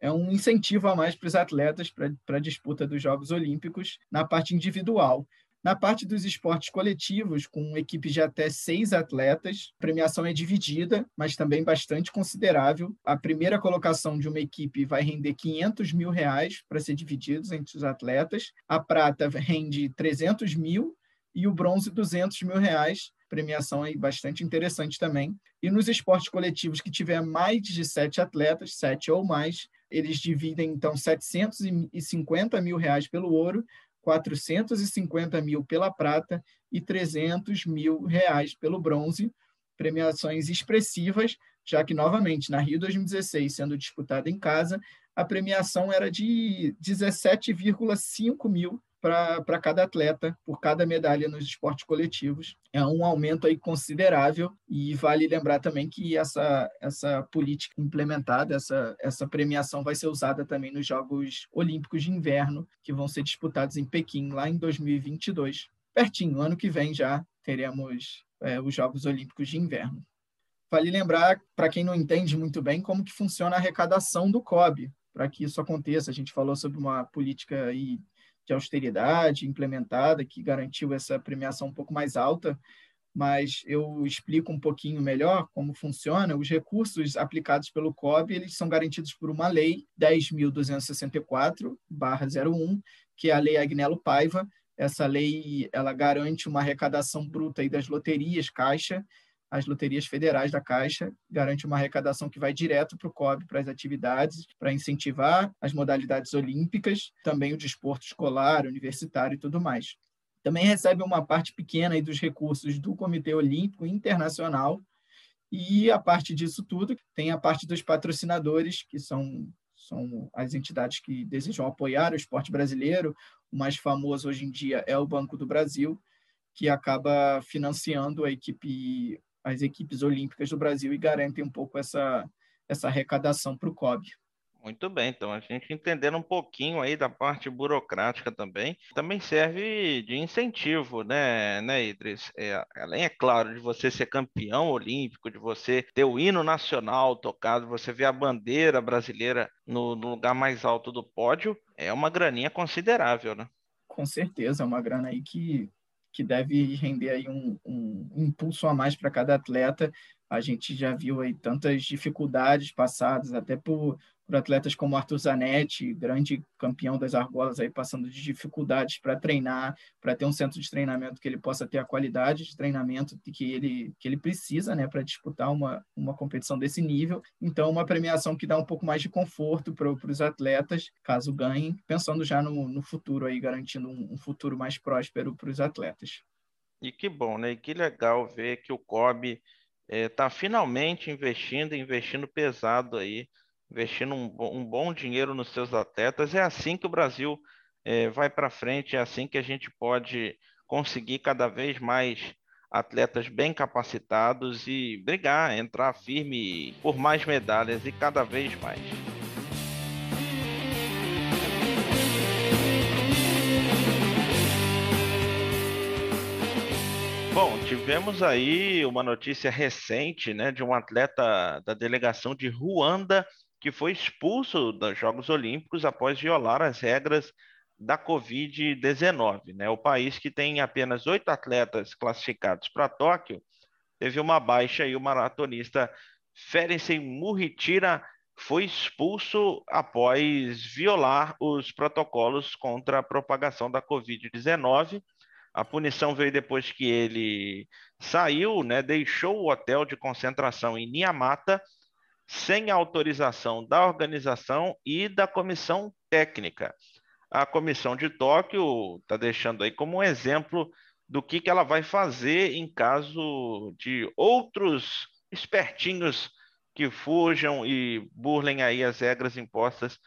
É um incentivo a mais para os atletas para a disputa dos Jogos Olímpicos na parte individual. Na parte dos esportes coletivos, com equipes de até seis atletas, a premiação é dividida, mas também bastante considerável. A primeira colocação de uma equipe vai render 500 mil reais para ser divididos entre os atletas. A prata rende 300 mil e o bronze 200 mil reais. Premiação aí bastante interessante também. E nos esportes coletivos que tiver mais de sete atletas, sete ou mais, eles dividem então 750 mil reais pelo ouro 450 mil pela prata e 300 mil reais pelo bronze, premiações expressivas, já que, novamente, na Rio 2016, sendo disputada em casa, a premiação era de 17,5 mil para cada atleta, por cada medalha nos esportes coletivos. É um aumento aí considerável e vale lembrar também que essa, essa política implementada, essa, essa premiação vai ser usada também nos Jogos Olímpicos de Inverno, que vão ser disputados em Pequim, lá em 2022. Pertinho, ano que vem já teremos é, os Jogos Olímpicos de Inverno. Vale lembrar, para quem não entende muito bem, como que funciona a arrecadação do COB, para que isso aconteça. A gente falou sobre uma política aí de austeridade implementada, que garantiu essa premiação um pouco mais alta, mas eu explico um pouquinho melhor como funciona. Os recursos aplicados pelo COB, eles são garantidos por uma lei 10.264/01, que é a lei Agnello Paiva. Essa lei, ela garante uma arrecadação bruta aí das loterias Caixa as loterias federais da Caixa, garante uma arrecadação que vai direto para o COB, para as atividades, para incentivar as modalidades olímpicas, também o desporto escolar, universitário e tudo mais. Também recebe uma parte pequena dos recursos do Comitê Olímpico Internacional, e a parte disso tudo tem a parte dos patrocinadores, que são, são as entidades que desejam apoiar o esporte brasileiro. O mais famoso hoje em dia é o Banco do Brasil, que acaba financiando a equipe as equipes olímpicas do Brasil e garantem um pouco essa, essa arrecadação para o COB. Muito bem, então a gente entendendo um pouquinho aí da parte burocrática também, também serve de incentivo, né, né, Idris? É, além, é claro, de você ser campeão olímpico, de você ter o hino nacional tocado, você ver a bandeira brasileira no, no lugar mais alto do pódio, é uma graninha considerável, né? Com certeza, é uma grana aí que, que deve render aí um, um impulso a mais para cada atleta. A gente já viu aí tantas dificuldades passadas, até por por atletas como Arthur Zanetti, grande campeão das argolas, aí passando de dificuldades para treinar, para ter um centro de treinamento que ele possa ter a qualidade de treinamento que ele, que ele precisa né, para disputar uma, uma competição desse nível. Então, uma premiação que dá um pouco mais de conforto para os atletas, caso ganhem, pensando já no, no futuro, aí, garantindo um, um futuro mais próspero para os atletas. E que bom, né? E que legal ver que o COB está eh, é, finalmente investindo, investindo pesado aí investindo um, um, bom dinheiro nos seus atletas. É assim que o Brasil é, vai para frente, é assim que a gente pode conseguir cada vez mais atletas bem capacitados e brigar, entrar firme por mais medalhas e cada vez mais. Bom, tivemos aí uma notícia recente, né, de um atleta da delegação de Ruanda que foi expulso dos Jogos Olímpicos após violar as regras da Covid-19. Né? O país que tem apenas oito atletas classificados para Tóquio teve uma baixa e o maratonista Ferencen Murritira foi expulso após violar os protocolos contra a propagação da Covid-19. A punição veio depois que ele saiu, né, deixou o hotel de concentração em Niamata sem autorização da organização e da comissão técnica. A comissão de Tóquio está deixando aí como um exemplo do que, que ela vai fazer em caso de outros espertinhos que fujam e burlem aí as regras impostas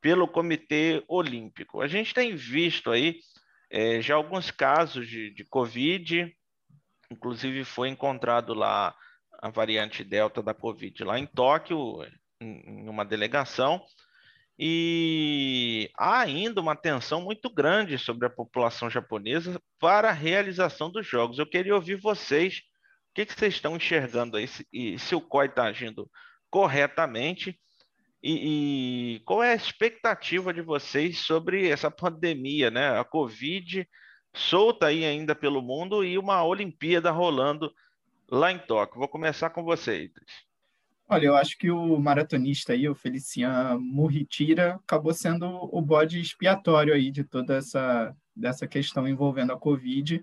pelo Comitê Olímpico. A gente tem visto aí é, já alguns casos de, de Covid, inclusive foi encontrado lá a variante Delta da Covid lá em Tóquio, em uma delegação, e há ainda uma tensão muito grande sobre a população japonesa para a realização dos jogos. Eu queria ouvir vocês, o que, que vocês estão enxergando aí, se, se o COI está agindo corretamente, e, e, qual é a expectativa de vocês sobre essa pandemia, né? A Covid solta aí ainda pelo mundo e uma Olimpíada rolando lá em Tóquio. Vou começar com você, Idris. Olha, eu acho que o maratonista aí, o Felician Murritira, acabou sendo o bode expiatório aí de toda essa dessa questão envolvendo a Covid,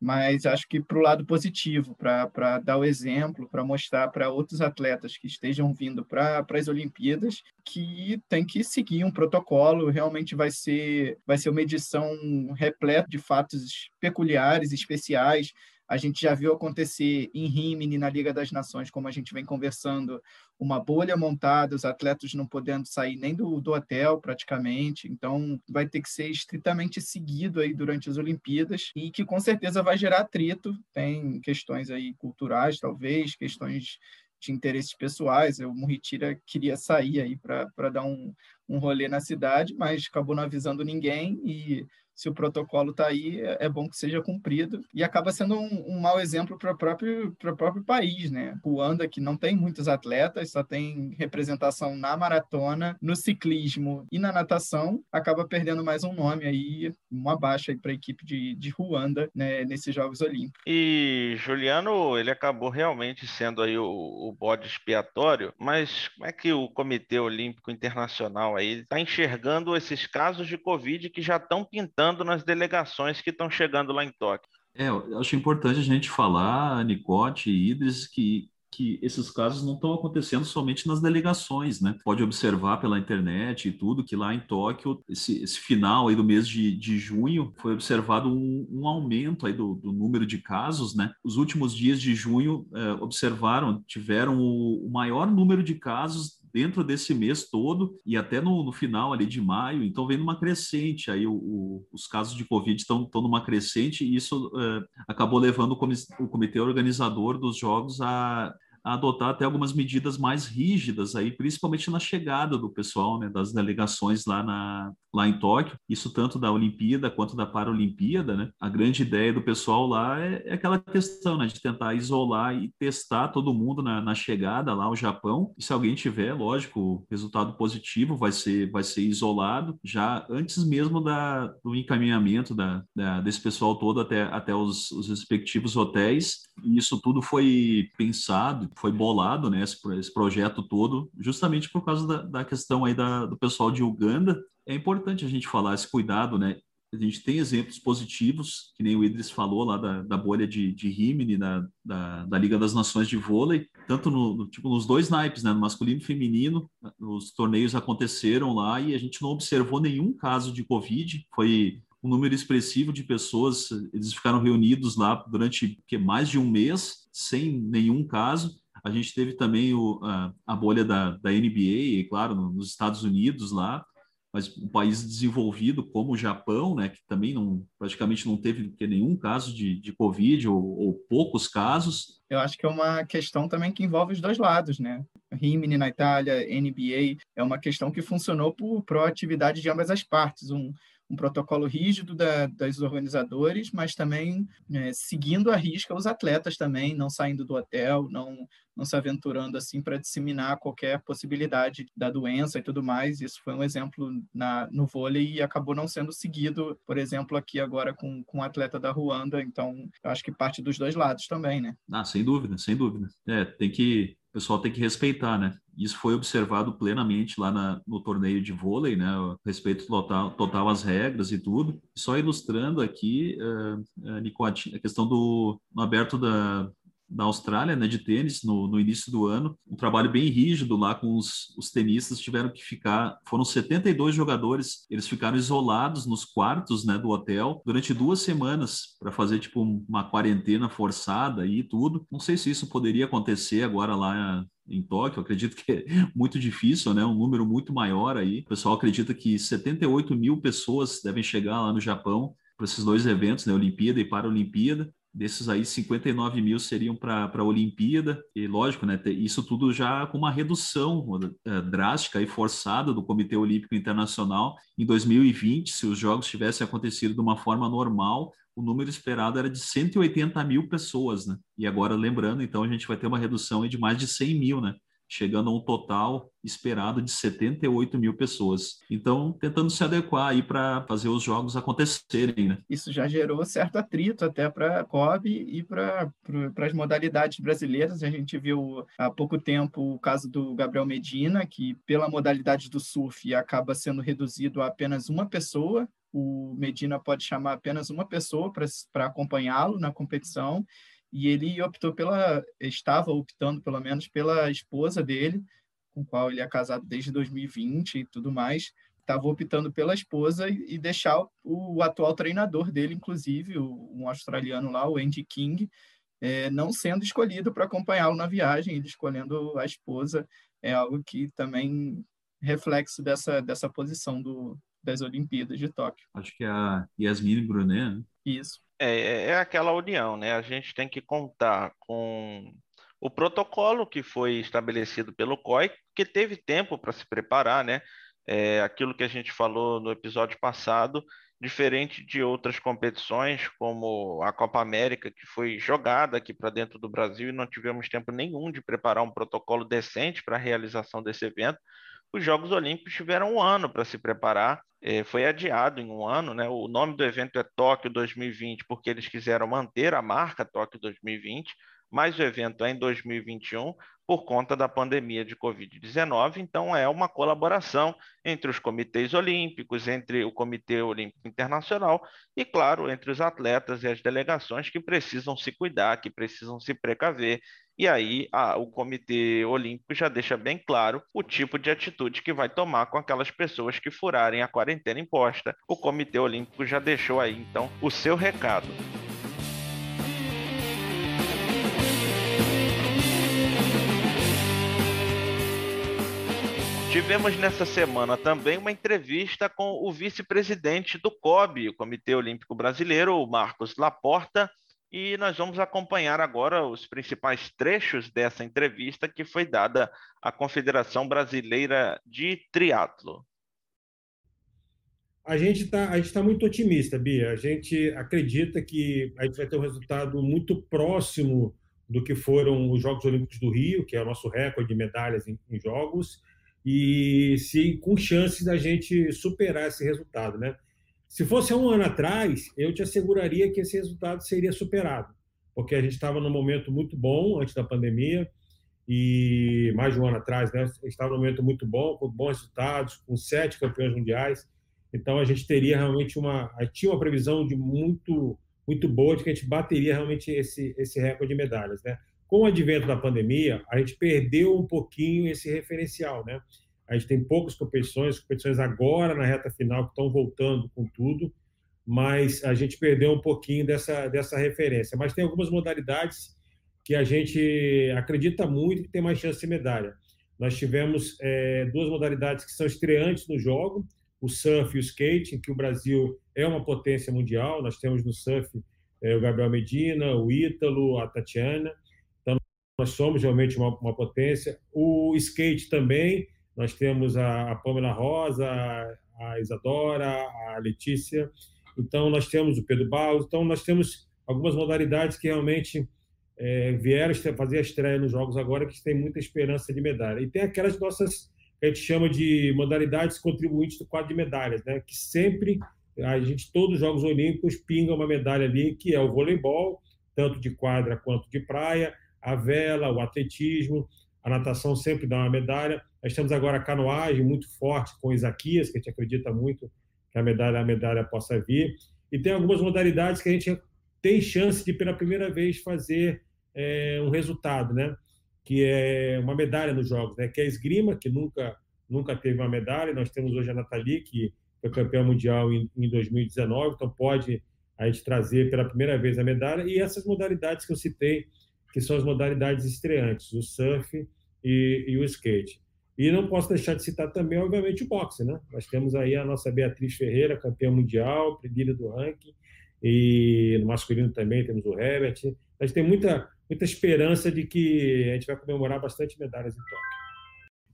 mas acho que para o lado positivo, para dar o exemplo, para mostrar para outros atletas que estejam vindo para as Olimpíadas que tem que seguir um protocolo, realmente vai ser, vai ser uma edição repleta de fatos peculiares, especiais, a gente já viu acontecer em Rimini, na Liga das Nações, como a gente vem conversando, uma bolha montada, os atletas não podendo sair nem do, do hotel praticamente. Então, vai ter que ser estritamente seguido aí durante as Olimpíadas e que com certeza vai gerar atrito. Tem questões aí culturais, talvez, questões de interesses pessoais. O Murritira queria sair aí para dar um, um rolê na cidade, mas acabou não avisando ninguém e se o protocolo está aí, é, é bom que seja cumprido. E acaba sendo um, um mau exemplo para o próprio, próprio país, né? Ruanda, que não tem muitos atletas, só tem representação na maratona, no ciclismo e na natação, acaba perdendo mais um nome aí, uma baixa para a equipe de, de Ruanda né, nesses Jogos Olímpicos. E Juliano, ele acabou realmente sendo aí o, o bode expiatório, mas como é que o Comitê Olímpico Internacional aí está enxergando esses casos de Covid que já estão pintando nas delegações que estão chegando lá em Tóquio. É, eu acho importante a gente falar, Nicote e Idris, que que esses casos não estão acontecendo somente nas delegações, né? Pode observar pela internet e tudo que lá em Tóquio, esse, esse final aí do mês de, de junho, foi observado um, um aumento aí do, do, número de casos, né? Os últimos dias de junho é, observaram, tiveram o, o maior número de casos dentro desse mês todo e até no, no final ali de maio, então vem numa crescente, aí o, o, os casos de Covid estão numa crescente e isso uh, acabou levando o comitê organizador dos jogos a a adotar até algumas medidas mais rígidas aí, principalmente na chegada do pessoal, né, das delegações lá, na, lá em Tóquio, isso tanto da Olimpíada quanto da Paralimpíada, né? A grande ideia do pessoal lá é, é aquela questão, né, de tentar isolar e testar todo mundo na, na, chegada lá ao Japão. E se alguém tiver, lógico, resultado positivo vai ser vai ser isolado já antes mesmo da, do encaminhamento da, da desse pessoal todo até até os, os respectivos hotéis. E isso tudo foi pensado foi bolado, né, esse, esse projeto todo, justamente por causa da, da questão aí da, do pessoal de Uganda. É importante a gente falar esse cuidado, né? A gente tem exemplos positivos, que nem o Idris falou lá da, da bolha de, de Rimini, da, da, da, Liga das Nações de Vôlei, tanto no, no, tipo, nos dois naipes, né, no masculino e feminino, os torneios aconteceram lá e a gente não observou nenhum caso de Covid, foi um número expressivo de pessoas, eles ficaram reunidos lá durante que, mais de um mês, sem nenhum caso, a gente teve também o, a, a bolha da, da NBA, claro, nos Estados Unidos lá, mas um país desenvolvido como o Japão, né, que também não, praticamente não teve nenhum caso de, de Covid ou, ou, poucos casos. Eu acho que é uma questão também que envolve os dois lados, né? Rimini na Itália, NBA, é uma questão que funcionou por proatividade de ambas as partes. Um, um protocolo rígido da, das organizadores, mas também é, seguindo a risca os atletas também, não saindo do hotel, não, não se aventurando assim para disseminar qualquer possibilidade da doença e tudo mais. Isso foi um exemplo na, no vôlei e acabou não sendo seguido, por exemplo, aqui agora com, com um atleta da Ruanda. Então, acho que parte dos dois lados também, né? Ah, sem dúvida, sem dúvida. É, tem que o pessoal tem que respeitar, né? Isso foi observado plenamente lá na, no torneio de vôlei, né? Respeito total, total às regras e tudo. Só ilustrando aqui, uh, uh, a questão do no aberto da, da Austrália, né, de tênis, no, no, início do ano. Um trabalho bem rígido lá com os, os tenistas, tiveram que ficar, foram 72 jogadores, eles ficaram isolados nos quartos, né, do hotel durante duas semanas para fazer, tipo, uma quarentena forçada e tudo. Não sei se isso poderia acontecer agora lá em Tóquio, acredito que é muito difícil, né? Um número muito maior aí. O pessoal acredita que 78 mil pessoas devem chegar lá no Japão para esses dois eventos, né? Olimpíada e Paralimpíada. Desses aí, 59 mil seriam para a Olimpíada, e lógico, né, isso tudo já com uma redução é, drástica e forçada do Comitê Olímpico Internacional. Em 2020, se os Jogos tivessem acontecido de uma forma normal, o número esperado era de 180 mil pessoas, né? E agora, lembrando, então, a gente vai ter uma redução de mais de 100 mil, né? Chegando a um total esperado de 78 mil pessoas. Então, tentando se adequar aí para fazer os jogos acontecerem. Né? Isso já gerou certo atrito até para a COB e para as modalidades brasileiras. A gente viu há pouco tempo o caso do Gabriel Medina, que pela modalidade do surf acaba sendo reduzido a apenas uma pessoa. O Medina pode chamar apenas uma pessoa para acompanhá-lo na competição e ele optou pela estava optando pelo menos pela esposa dele com qual ele é casado desde 2020 e tudo mais. Estava optando pela esposa e, e deixar o, o, atual treinador dele inclusive o, um australiano lá o Andy King é, não sendo escolhido para acompanhá-lo na viagem. Ele escolhendo a esposa é algo que também reflexo dessa dessa posição do das Olimpíadas de Tóquio. Acho que é a Yasmin Brunet né? isso é, é, é aquela união, né? A gente tem que contar com o protocolo que foi estabelecido pelo COI, que teve tempo para se preparar, né? É, aquilo que a gente falou no episódio passado, diferente de outras competições, como a Copa América, que foi jogada aqui para dentro do Brasil e não tivemos tempo nenhum de preparar um protocolo decente para a realização desse evento. Os Jogos Olímpicos tiveram um ano para se preparar, é, foi adiado em um ano, né? O nome do evento é Tóquio 2020, porque eles quiseram manter a marca Tóquio 2020, mas o evento é em 2021 por conta da pandemia de Covid-19. Então, é uma colaboração entre os comitês olímpicos, entre o Comitê Olímpico Internacional e, claro, entre os atletas e as delegações que precisam se cuidar, que precisam se precaver e aí a, o Comitê Olímpico já deixa bem claro o tipo de atitude que vai tomar com aquelas pessoas que furarem a quarentena imposta. O Comitê Olímpico já deixou aí então o seu recado. Tivemos nessa semana também uma entrevista com o vice-presidente do COB, o Comitê Olímpico Brasileiro, o Marcos Laporta, e nós vamos acompanhar agora os principais trechos dessa entrevista que foi dada à Confederação Brasileira de Triatlo. A gente está tá muito otimista, Bia. A gente acredita que a gente vai ter um resultado muito próximo do que foram os Jogos Olímpicos do Rio, que é o nosso recorde de medalhas em, em jogos, e se com chances da gente superar esse resultado, né? Se fosse um ano atrás, eu te asseguraria que esse resultado seria superado, porque a gente estava num momento muito bom antes da pandemia e mais de um ano atrás, né? Estava num momento muito bom, com bons resultados, com sete campeões mundiais. Então a gente teria realmente uma tinha uma previsão de muito muito boa de que a gente bateria realmente esse esse recorde de medalhas, né? Com o advento da pandemia, a gente perdeu um pouquinho esse referencial, né? A gente tem poucas competições, competições agora na reta final que estão voltando com tudo, mas a gente perdeu um pouquinho dessa, dessa referência. Mas tem algumas modalidades que a gente acredita muito que tem mais chance de medalha. Nós tivemos é, duas modalidades que são estreantes no jogo, o surf e o skate, em que o Brasil é uma potência mundial. Nós temos no surf é, o Gabriel Medina, o Ítalo, a Tatiana nós somos realmente uma, uma potência. O skate também, nós temos a, a Pamela Rosa, a Isadora, a Letícia, então nós temos o Pedro Barros, então nós temos algumas modalidades que realmente é, vieram fazer a estreia nos jogos agora, que tem muita esperança de medalha. E tem aquelas nossas que a gente chama de modalidades contribuintes do quadro de medalhas, né? que sempre a gente, todos os Jogos Olímpicos, pinga uma medalha ali, que é o voleibol, tanto de quadra quanto de praia, a vela, o atletismo, a natação sempre dá uma medalha. Nós temos agora a canoagem muito forte com Isaquias, que a gente acredita muito que a medalha, a medalha possa vir. E tem algumas modalidades que a gente tem chance de, pela primeira vez, fazer é, um resultado, né? que é uma medalha nos Jogos, né? que é a esgrima, que nunca, nunca teve uma medalha. Nós temos hoje a Nathalie, que foi campeã mundial em, em 2019, então pode a gente trazer pela primeira vez a medalha. E essas modalidades que eu citei, que são as modalidades estreantes, o surf e, e, o skate. E não posso deixar de citar também, obviamente, o boxe. Né? Nós temos aí a nossa Beatriz Ferreira, campeã mundial, predilha do ranking, e no masculino também temos o Herbert. A gente tem muita, muita esperança de que a gente vai comemorar bastante medalhas em Tóquio.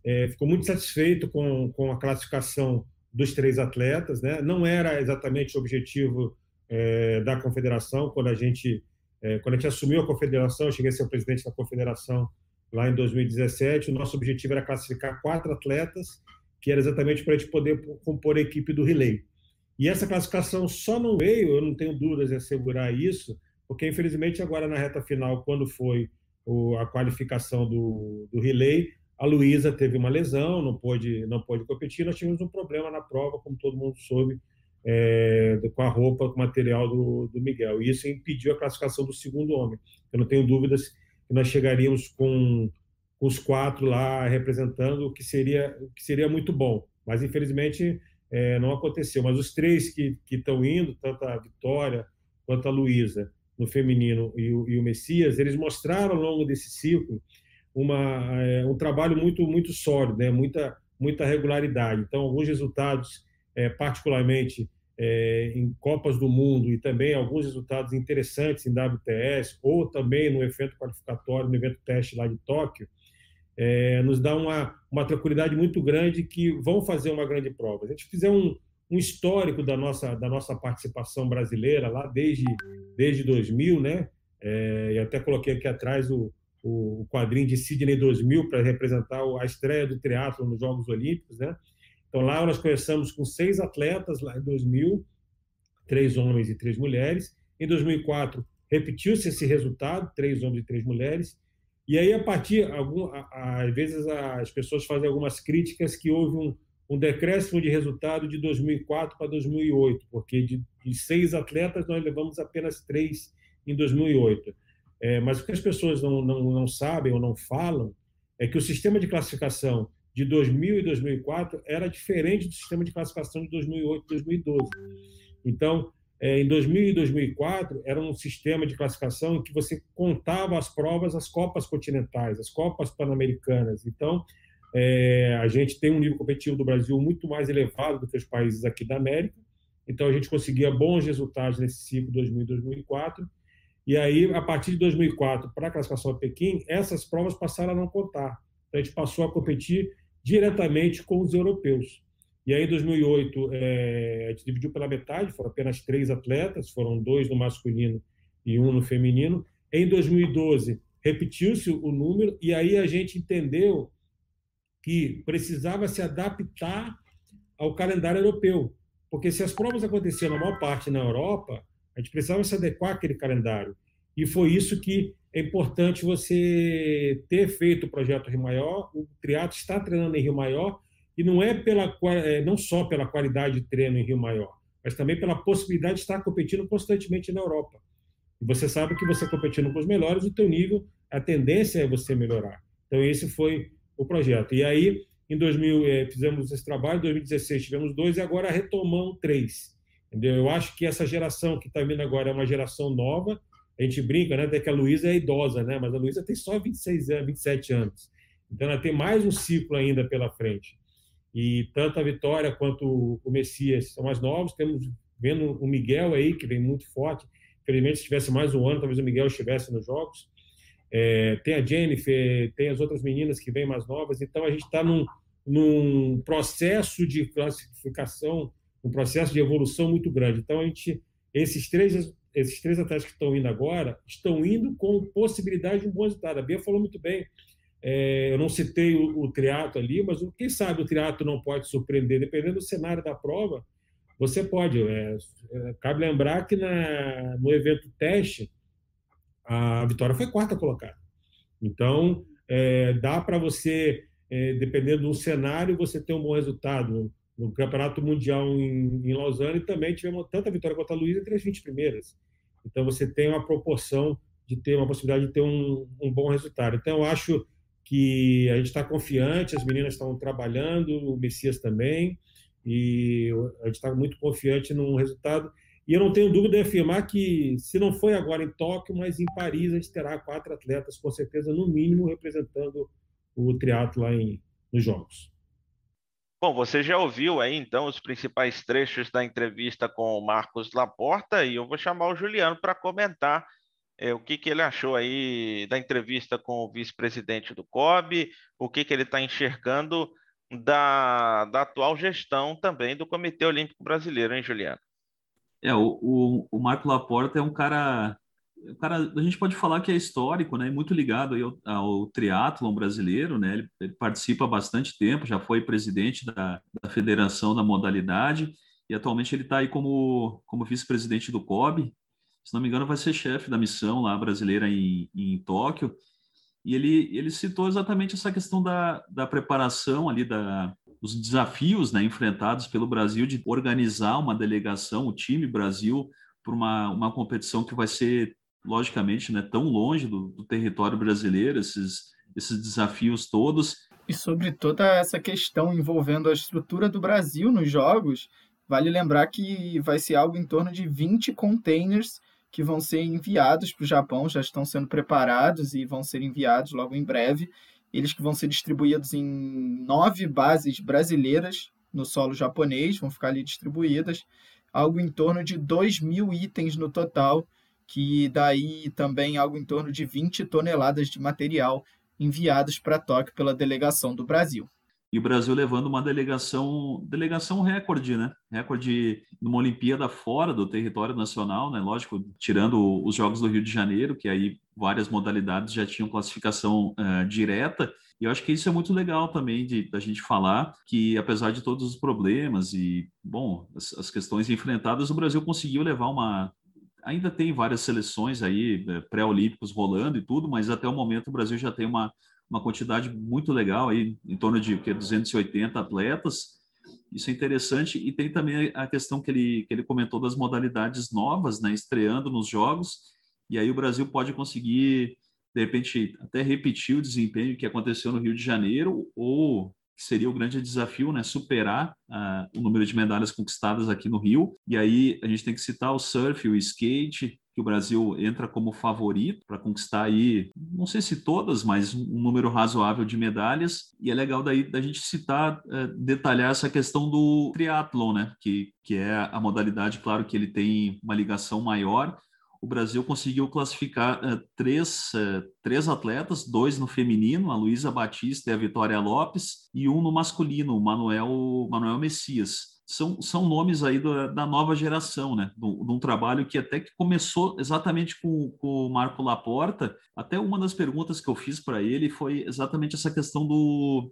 É, ficou muito satisfeito com, com a classificação dos três atletas. Né? Não era exatamente o objetivo é, da confederação quando a gente é, quando a gente assumiu a confederação, eu cheguei a ser o presidente da confederação lá em 2017, o nosso objetivo era classificar quatro atletas, que era exatamente para a gente poder compor a equipe do relay. E essa classificação só não veio, eu não tenho dúvidas em assegurar isso, porque infelizmente agora na reta final, quando foi a qualificação do, do relay, a Luísa teve uma lesão, não pôde, não pôde competir, nós tivemos um problema na prova, como todo mundo soube, é, com a roupa, com o material do, do Miguel. E isso impediu a classificação do segundo homem. Eu não tenho dúvidas que nós chegaríamos com, os quatro lá representando, o que seria, que seria muito bom. Mas, infelizmente, é, não aconteceu. Mas os três que estão indo, tanto a Vitória quanto a Luísa, no feminino, e o, e o, Messias, eles mostraram ao longo desse ciclo uma, é, um trabalho muito, muito sólido, né? muita, muita regularidade. Então, alguns resultados, é, particularmente é, em Copas do Mundo e também alguns resultados interessantes em WTS ou também no evento qualificatório, no evento teste lá de Tóquio, é, nos dá uma, uma tranquilidade muito grande que vão fazer uma grande prova. A gente fizer um, um histórico da nossa, da nossa participação brasileira lá desde, desde 2000, né? É, e até coloquei aqui atrás o, o quadrinho de Sydney 2000 para representar a estreia do triatlo nos Jogos Olímpicos, né? Então, lá nós começamos com seis atletas, lá em 2000, três homens e três mulheres. Em 2004, repetiu-se esse resultado, três homens e três mulheres. E aí, a partir, algum, às vezes, as pessoas fazem algumas críticas que houve um, um decréscimo de resultado de 2004 para 2008, porque de, de, seis atletas nós levamos apenas três em 2008. É, mas o que as pessoas não, não, não sabem ou não falam é que o sistema de classificação de 2000 e 2004 era diferente do sistema de classificação de 2008 e 2012. Então, é, em 2000 e 2004 era um sistema de classificação em que você contava as provas, as copas continentais, as copas pan-americanas. Então, é, a gente tem um nível competitivo do Brasil muito mais elevado do que os países aqui da América, então a gente conseguia bons resultados nesse ciclo 2000 2004. E aí, a partir de 2004, para a classificação a Pequim, essas provas passaram a não contar. Então, a gente passou a competir diretamente com os europeus. E aí, em 2008, é, a gente dividiu pela metade, foram apenas três atletas, foram dois no masculino e um no feminino. Em 2012, repetiu-se o número, e aí a gente entendeu que precisava se adaptar ao calendário europeu. Porque se as provas aconteciam na maior parte na Europa, a gente precisava se adequar àquele calendário. E foi isso que é importante você ter feito o projeto Rio Maior. O triatlo está treinando em Rio Maior e não é pela é, não só pela qualidade de treino em Rio Maior, mas também pela possibilidade de estar competindo constantemente na Europa. E você sabe que você competindo com os melhores, o teu nível, a tendência é você melhorar. Então esse foi o projeto. E aí em 2000, eh, fizemos esse trabalho, em 2016 tivemos dois e agora retomamos três. Entendeu? Eu acho que essa geração que está vindo agora é uma geração nova. A gente brinca, né? Até que a Luísa é idosa, né? Mas a Luísa tem só 26 anos, 27 anos. Então ela tem mais um ciclo ainda pela frente. E tanto a Vitória quanto o Messias são mais novos. Temos vendo o Miguel aí, que vem muito forte. Infelizmente, se tivesse mais um ano, talvez o Miguel estivesse nos jogos. É, tem a Jennifer, tem as outras meninas que vêm mais novas, então a gente está num, num processo de classificação, um processo de evolução muito grande. Então a gente, esses três, esses três atletas que estão indo agora, estão indo com possibilidade de um bom resultado. A Bia falou muito bem. É, eu não citei o, o triato ali, mas quem sabe o triato não pode surpreender, dependendo do cenário da prova. Você pode. É, é cabe lembrar que na, no evento teste a Vitória foi quarta colocada. Então, é, dá para você, é, dependendo do cenário, você ter um bom resultado. No Campeonato Mundial em, em Lausanne também tivemos tanta vitória quanto a Luísa entre as 20 primeiras. Então, você tem uma proporção de ter uma possibilidade de ter um, um bom resultado. Então, eu acho que a gente está confiante, as meninas estão trabalhando, o Messias também, e a gente está muito confiante num resultado e eu não tenho dúvida de afirmar que, se não foi agora em Tóquio, mas em Paris, a gente terá quatro atletas, com certeza, no mínimo, representando o triatlo lá em, nos Jogos. Bom, você já ouviu aí, então, os principais trechos da entrevista com o Marcos Laporta, e eu vou chamar o Juliano para comentar é, o que, que ele achou aí da entrevista com o vice-presidente do COB, o que, que ele está enxergando da, da atual gestão também do Comitê Olímpico Brasileiro, hein, Juliano? É, o, o, o Marco Laporta é um cara, cara, a gente pode falar que é histórico, né, muito ligado ao, ao triatlon brasileiro, né, ele, ele, participa há bastante tempo, já foi presidente da, da federação da modalidade e atualmente ele está aí como, como vice-presidente do COB, se não me engano vai ser chefe da missão lá brasileira em, em Tóquio, e ele, ele citou exatamente essa questão da, da preparação ali da, os desafios né, enfrentados pelo Brasil de organizar uma delegação, o time Brasil, para uma, uma competição que vai ser, logicamente, né, tão longe do, do território brasileiro, esses, esses desafios todos. E sobre toda essa questão envolvendo a estrutura do Brasil nos Jogos, vale lembrar que vai ser algo em torno de 20 containers que vão ser enviados para o Japão, já estão sendo preparados e vão ser enviados logo em breve eles que vão ser distribuídos em nove bases brasileiras no solo japonês, vão ficar ali distribuídas, algo em torno de 2 mil itens no total, que daí também algo em torno de 20 toneladas de material enviados para Tóquio pela delegação do Brasil e o Brasil levando uma delegação, delegação recorde, né? Recorde numa Olimpíada fora do território nacional, né? Lógico, tirando os Jogos do Rio de Janeiro, que aí várias modalidades já tinham classificação uh, direta. E eu acho que isso é muito legal também de da gente falar que, apesar de todos os problemas e, bom, as, as questões enfrentadas, o Brasil conseguiu levar uma, ainda tem várias seleções aí eh, pré-olímpicos rolando e tudo, mas até o momento o Brasil já tem uma uma quantidade muito legal, aí, em torno de que, 280 atletas. Isso é interessante. E tem também a questão que ele, que ele comentou das modalidades novas, né, estreando nos Jogos. E aí o Brasil pode conseguir, de repente, até repetir o desempenho que aconteceu no Rio de Janeiro, ou seria o grande desafio, né, superar uh, o número de medalhas conquistadas aqui no Rio. E aí a gente tem que citar o surf, o skate, que o Brasil entra como favorito para conquistar aí, não sei se todas, mas um número razoável de medalhas. E é legal daí da gente citar, é, detalhar essa questão do triatlon, né? Que, que é a modalidade, claro que ele tem uma ligação maior. O Brasil conseguiu classificar é, três, é, três atletas, dois no feminino, a Luísa Batista e a Vitória Lopes, e um no masculino, o Manuel, Manuel Messias são, são nomes aí da, nova geração, né? De um trabalho que até que começou exatamente com, com, o Marco Laporta. Até uma das perguntas que eu fiz para ele foi exatamente essa questão do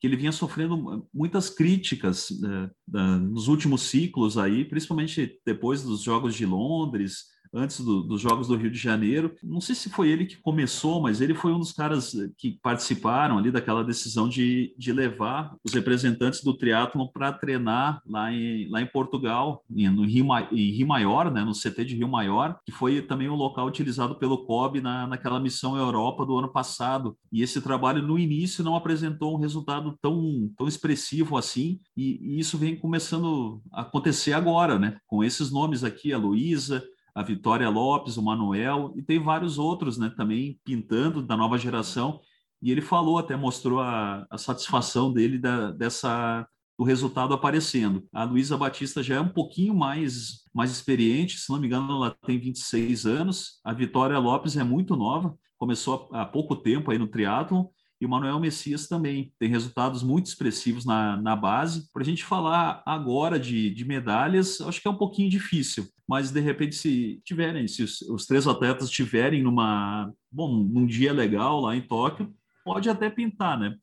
que ele vinha sofrendo muitas críticas né, nos últimos ciclos aí, principalmente depois dos Jogos de Londres, antes do, dos Jogos do Rio de Janeiro. Não sei se foi ele que começou, mas ele foi um dos caras que participaram ali daquela decisão de, de levar os representantes do triatlon para treinar lá em, lá em Portugal, no Rio, em Rio Maior, né, no CT de Rio Maior, que foi também o local utilizado pelo COB na, naquela missão Europa do ano passado. E esse trabalho, no início, não apresentou um resultado tão, tão expressivo assim, e, e isso vem começando a acontecer agora, né, com esses nomes aqui, a Luísa, a Vitória Lopes, o Manuel, e tem vários outros né, também pintando da nova geração. E ele falou, até mostrou a, a satisfação dele da, dessa do resultado aparecendo. A Luísa Batista já é um pouquinho mais, mais experiente, se não me engano, ela tem 26 anos. A Vitória Lopes é muito nova, começou há pouco tempo aí no triatlon e o Manuel Messias também tem resultados muito expressivos na, na base. Para a gente falar agora de, de medalhas, acho que é um pouquinho difícil, mas de repente, se tiverem, se os, os três atletas estiverem numa, bom, num dia legal lá em Tóquio, pode até pintar, né?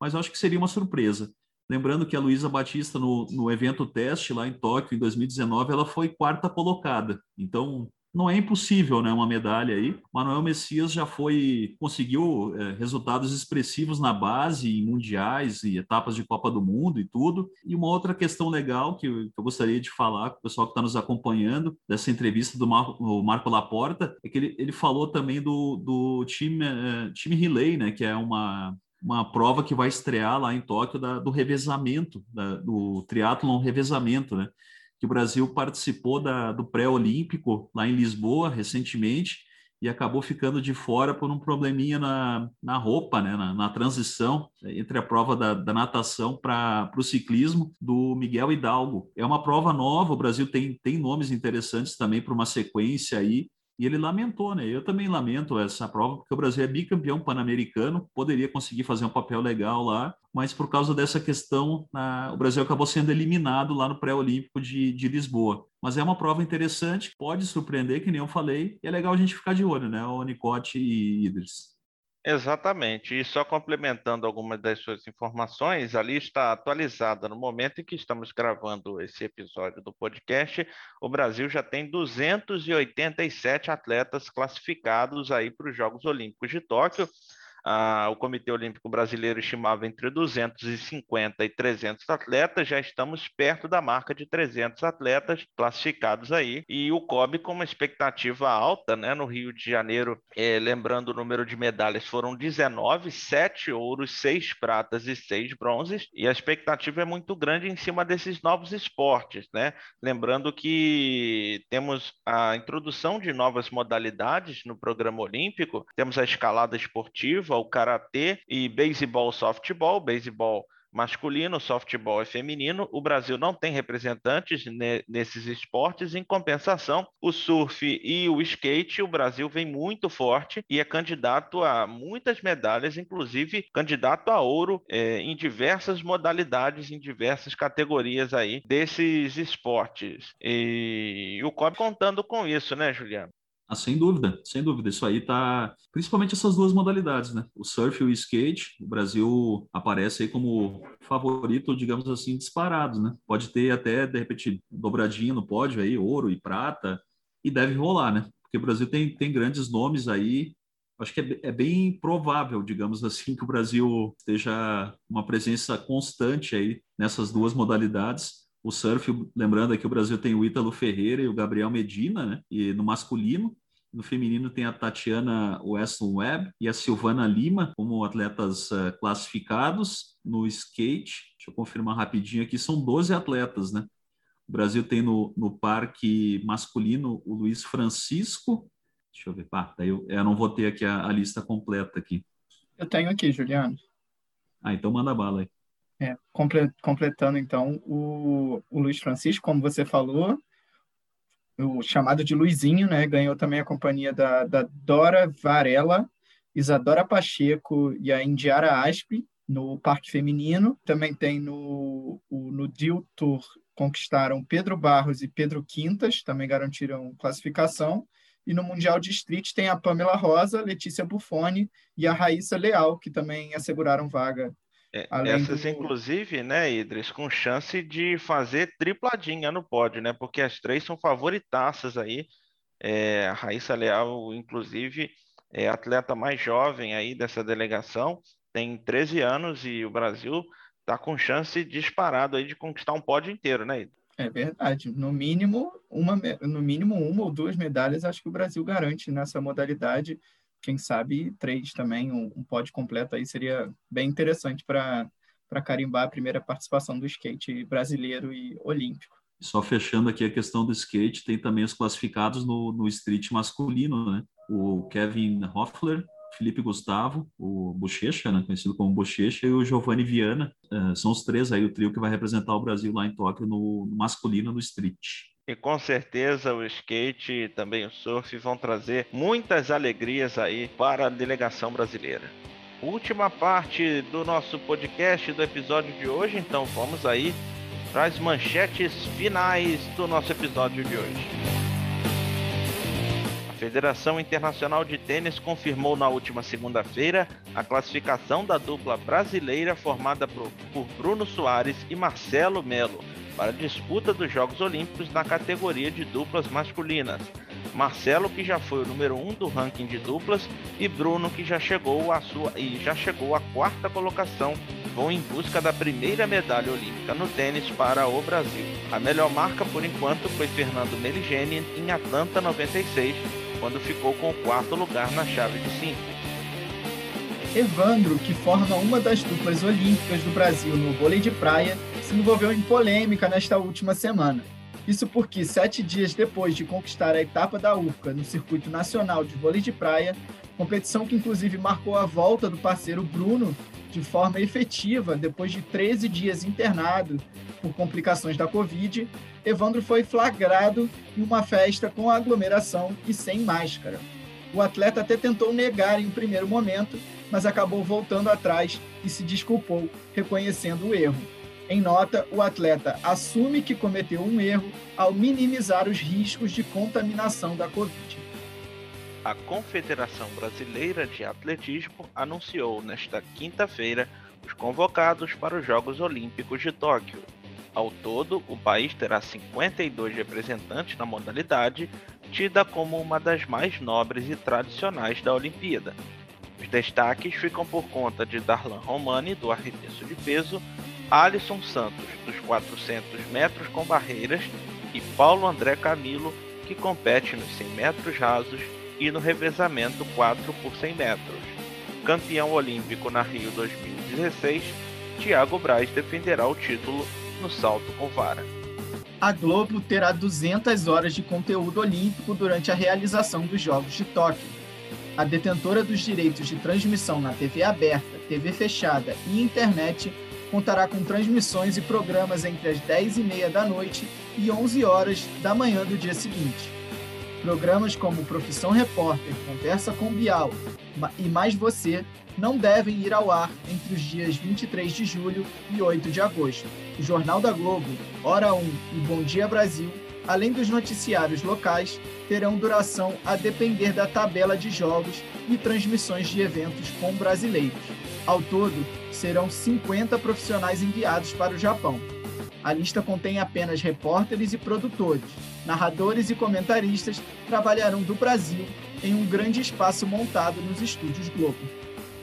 Mas eu acho que seria uma surpresa. Lembrando que a Luísa Batista, no, no evento teste lá em Tóquio, em 2019, ela foi quarta colocada. Então, não é impossível, né, uma medalha aí. Manuel Messias já foi conseguiu é, resultados expressivos na base, em mundiais e etapas de Copa do Mundo e tudo. E uma outra questão legal que eu, gostaria de falar com o pessoal que está nos acompanhando dessa entrevista do Marco, Marco Laporta é que ele, ele falou também do, do time é, time relay, né, que é uma uma prova que vai estrear lá em Tóquio da, do revezamento, da, do triatlon revezamento, né? Que o Brasil participou da, do pré-olímpico lá em Lisboa recentemente e acabou ficando de fora por um probleminha na, na roupa, né, na, na transição entre a prova da, da natação para o ciclismo do Miguel Hidalgo. É uma prova nova, o Brasil tem, tem nomes interessantes também para uma sequência aí, e ele lamentou, né? Eu também lamento essa prova, porque o Brasil é bicampeão pan-americano, poderia conseguir fazer um papel legal lá, mas por causa dessa questão, o Brasil acabou sendo eliminado lá no pré-olímpico de, de Lisboa. Mas é uma prova interessante, pode surpreender, que nem eu falei, e é legal a gente ficar de olho, né? O Nicote e Idris. Exatamente. E só complementando algumas das suas informações, a lista atualizada no momento em que estamos gravando esse episódio do podcast, o Brasil já tem 287 atletas classificados aí para os Jogos Olímpicos de Tóquio ah, o Comitê Olímpico Brasileiro estimava entre 250 e 300 atletas, já estamos perto da marca de 300 atletas classificados aí, e o COB com uma expectativa alta, né, no Rio de Janeiro, eh, lembrando o número de medalhas, foram 19, 7 ouros, 6 pratas e 6 bronzes, e a expectativa é muito grande em cima desses novos esportes, né, lembrando que temos a introdução de novas modalidades no programa olímpico, temos a escalada esportiva, futebol, karatê e beisebol, softball, beisebol masculino, softball e feminino. O Brasil não tem representantes nesses esportes. Em compensação, o surf e o skate, o Brasil vem muito forte e é candidato a muitas medalhas, inclusive candidato a ouro é, em diversas modalidades, em diversas categorias aí desses esportes. E o COB contando com isso, né, Juliano? Ah, sem dúvida, sem dúvida. Isso aí tá. Principalmente essas duas modalidades, né? O surf e o skate. O Brasil aparece aí como favorito, digamos assim, disparado, né? Pode ter até, de repente, dobradinha no pódio aí, ouro e prata, e deve rolar, né? Porque o Brasil tem, tem grandes nomes aí. Acho que é, é bem provável, digamos assim, que o Brasil esteja uma presença constante aí nessas duas modalidades o surf, lembrando aqui o Brasil tem o Ítalo Ferreira e o Gabriel Medina, né? E no masculino, no feminino tem a Tatiana Weston Webb e a Silvana Lima como atletas uh, classificados. No skate, deixa eu confirmar rapidinho aqui, são 12 atletas, né? O Brasil tem no, no parque masculino o Luiz Francisco. Deixa eu ver. Ah, daí eu, eu não vou ter aqui a, a lista completa aqui. Eu tenho aqui, Juliano. Ah, então manda bala aí. É, completando então o, o Luiz Francisco, como você falou, o chamado de Luizinho, né? Ganhou também a companhia da, da Dora Varela, Isadora Pacheco e a Indiara Aspe no Parque Feminino. Também tem no, no Deal Tour conquistaram Pedro Barros e Pedro Quintas, também garantiram classificação. E no Mundial de Street tem a Pamela Rosa, Letícia Buffoni e a Raíssa Leal, que também asseguraram vaga é, essas, do... inclusive, né, Idris, com chance de fazer tripladinha no pódio, né? Porque as três são favoritaças aí. É, a Raíssa Leal, inclusive, é a atleta mais jovem aí dessa delegação, tem 13 anos e o Brasil está com chance disparado aí de conquistar um pódio inteiro, né, Idris? É verdade. No mínimo, uma, no mínimo uma ou duas medalhas acho que o Brasil garante nessa modalidade quem sabe três também, um, um pódio completo aí seria bem interessante para carimbar a primeira participação do skate brasileiro e olímpico. Só fechando aqui a questão do skate, tem também os classificados no, no street masculino, né? O Kevin Hoffler, Felipe Gustavo, o Bochecha, né, conhecido como Bochecha, e o Giovanni Viana. Uh, são os três aí, o trio que vai representar o Brasil lá em Tóquio no, no masculino no street. E com certeza o skate e também o surf vão trazer muitas alegrias aí para a delegação brasileira. Última parte do nosso podcast do episódio de hoje, então vamos aí para as manchetes finais do nosso episódio de hoje. A Federação Internacional de Tênis confirmou na última segunda-feira a classificação da dupla brasileira formada por Bruno Soares e Marcelo Melo para a disputa dos Jogos Olímpicos na categoria de duplas masculinas. Marcelo, que já foi o número um do ranking de duplas, e Bruno, que já chegou à sua e já chegou à quarta colocação, vão em busca da primeira medalha olímpica no tênis para o Brasil. A melhor marca por enquanto foi Fernando Meligeni em Atlanta 96, quando ficou com o quarto lugar na chave de 5. Evandro, que forma uma das duplas olímpicas do Brasil no vôlei de praia, se envolveu em polêmica nesta última semana. Isso porque, sete dias depois de conquistar a etapa da URCA no Circuito Nacional de Vôlei de Praia, competição que inclusive marcou a volta do parceiro Bruno de forma efetiva depois de 13 dias internado por complicações da Covid, Evandro foi flagrado em uma festa com aglomeração e sem máscara. O atleta até tentou negar em um primeiro momento, mas acabou voltando atrás e se desculpou, reconhecendo o erro. Em nota, o atleta assume que cometeu um erro ao minimizar os riscos de contaminação da Covid. A Confederação Brasileira de Atletismo anunciou nesta quinta-feira os convocados para os Jogos Olímpicos de Tóquio. Ao todo, o país terá 52 representantes na modalidade, tida como uma das mais nobres e tradicionais da Olimpíada. Os destaques ficam por conta de Darlan Romani, do arremesso de peso, Alisson Santos, dos 400 metros com barreiras, e Paulo André Camilo, que compete nos 100 metros rasos e no revezamento 4 por 100 metros. Campeão olímpico na Rio 2016, Thiago Braz defenderá o título no salto com vara. A Globo terá 200 horas de conteúdo olímpico durante a realização dos Jogos de Tóquio. A detentora dos direitos de transmissão na TV aberta, TV fechada e internet contará com transmissões e programas entre as 10h30 da noite e 11 horas da manhã do dia seguinte. Programas como Profissão Repórter, Conversa com Bial e Mais Você não devem ir ao ar entre os dias 23 de julho e 8 de agosto. O Jornal da Globo, Hora 1 e Bom Dia Brasil, além dos noticiários locais, terão duração a depender da tabela de jogos e transmissões de eventos com brasileiros. Ao todo, serão 50 profissionais enviados para o Japão. A lista contém apenas repórteres e produtores. Narradores e comentaristas trabalharão do Brasil em um grande espaço montado nos estúdios Globo.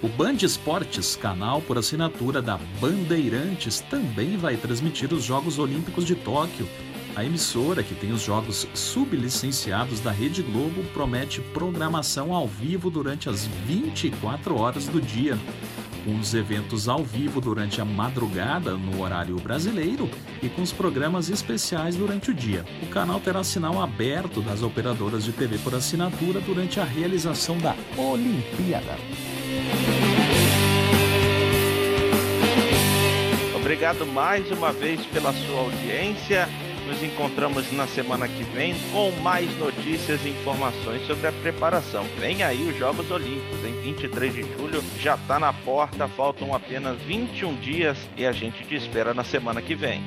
O Band Esportes, canal por assinatura da Bandeirantes, também vai transmitir os Jogos Olímpicos de Tóquio. A emissora, que tem os jogos sublicenciados da Rede Globo, promete programação ao vivo durante as 24 horas do dia. com os eventos ao vivo durante a madrugada no horário brasileiro e com os programas especiais durante o dia. O canal terá sinal aberto das operadoras de TV por assinatura durante a realização da Olimpíada. Obrigado mais uma vez pela sua audiência. Nos encontramos na semana que vem com mais notícias e informações sobre a preparação. Vem aí os Jogos Olímpicos em 23 de julho, já está na porta, faltam apenas 21 dias e a gente te espera na semana que vem.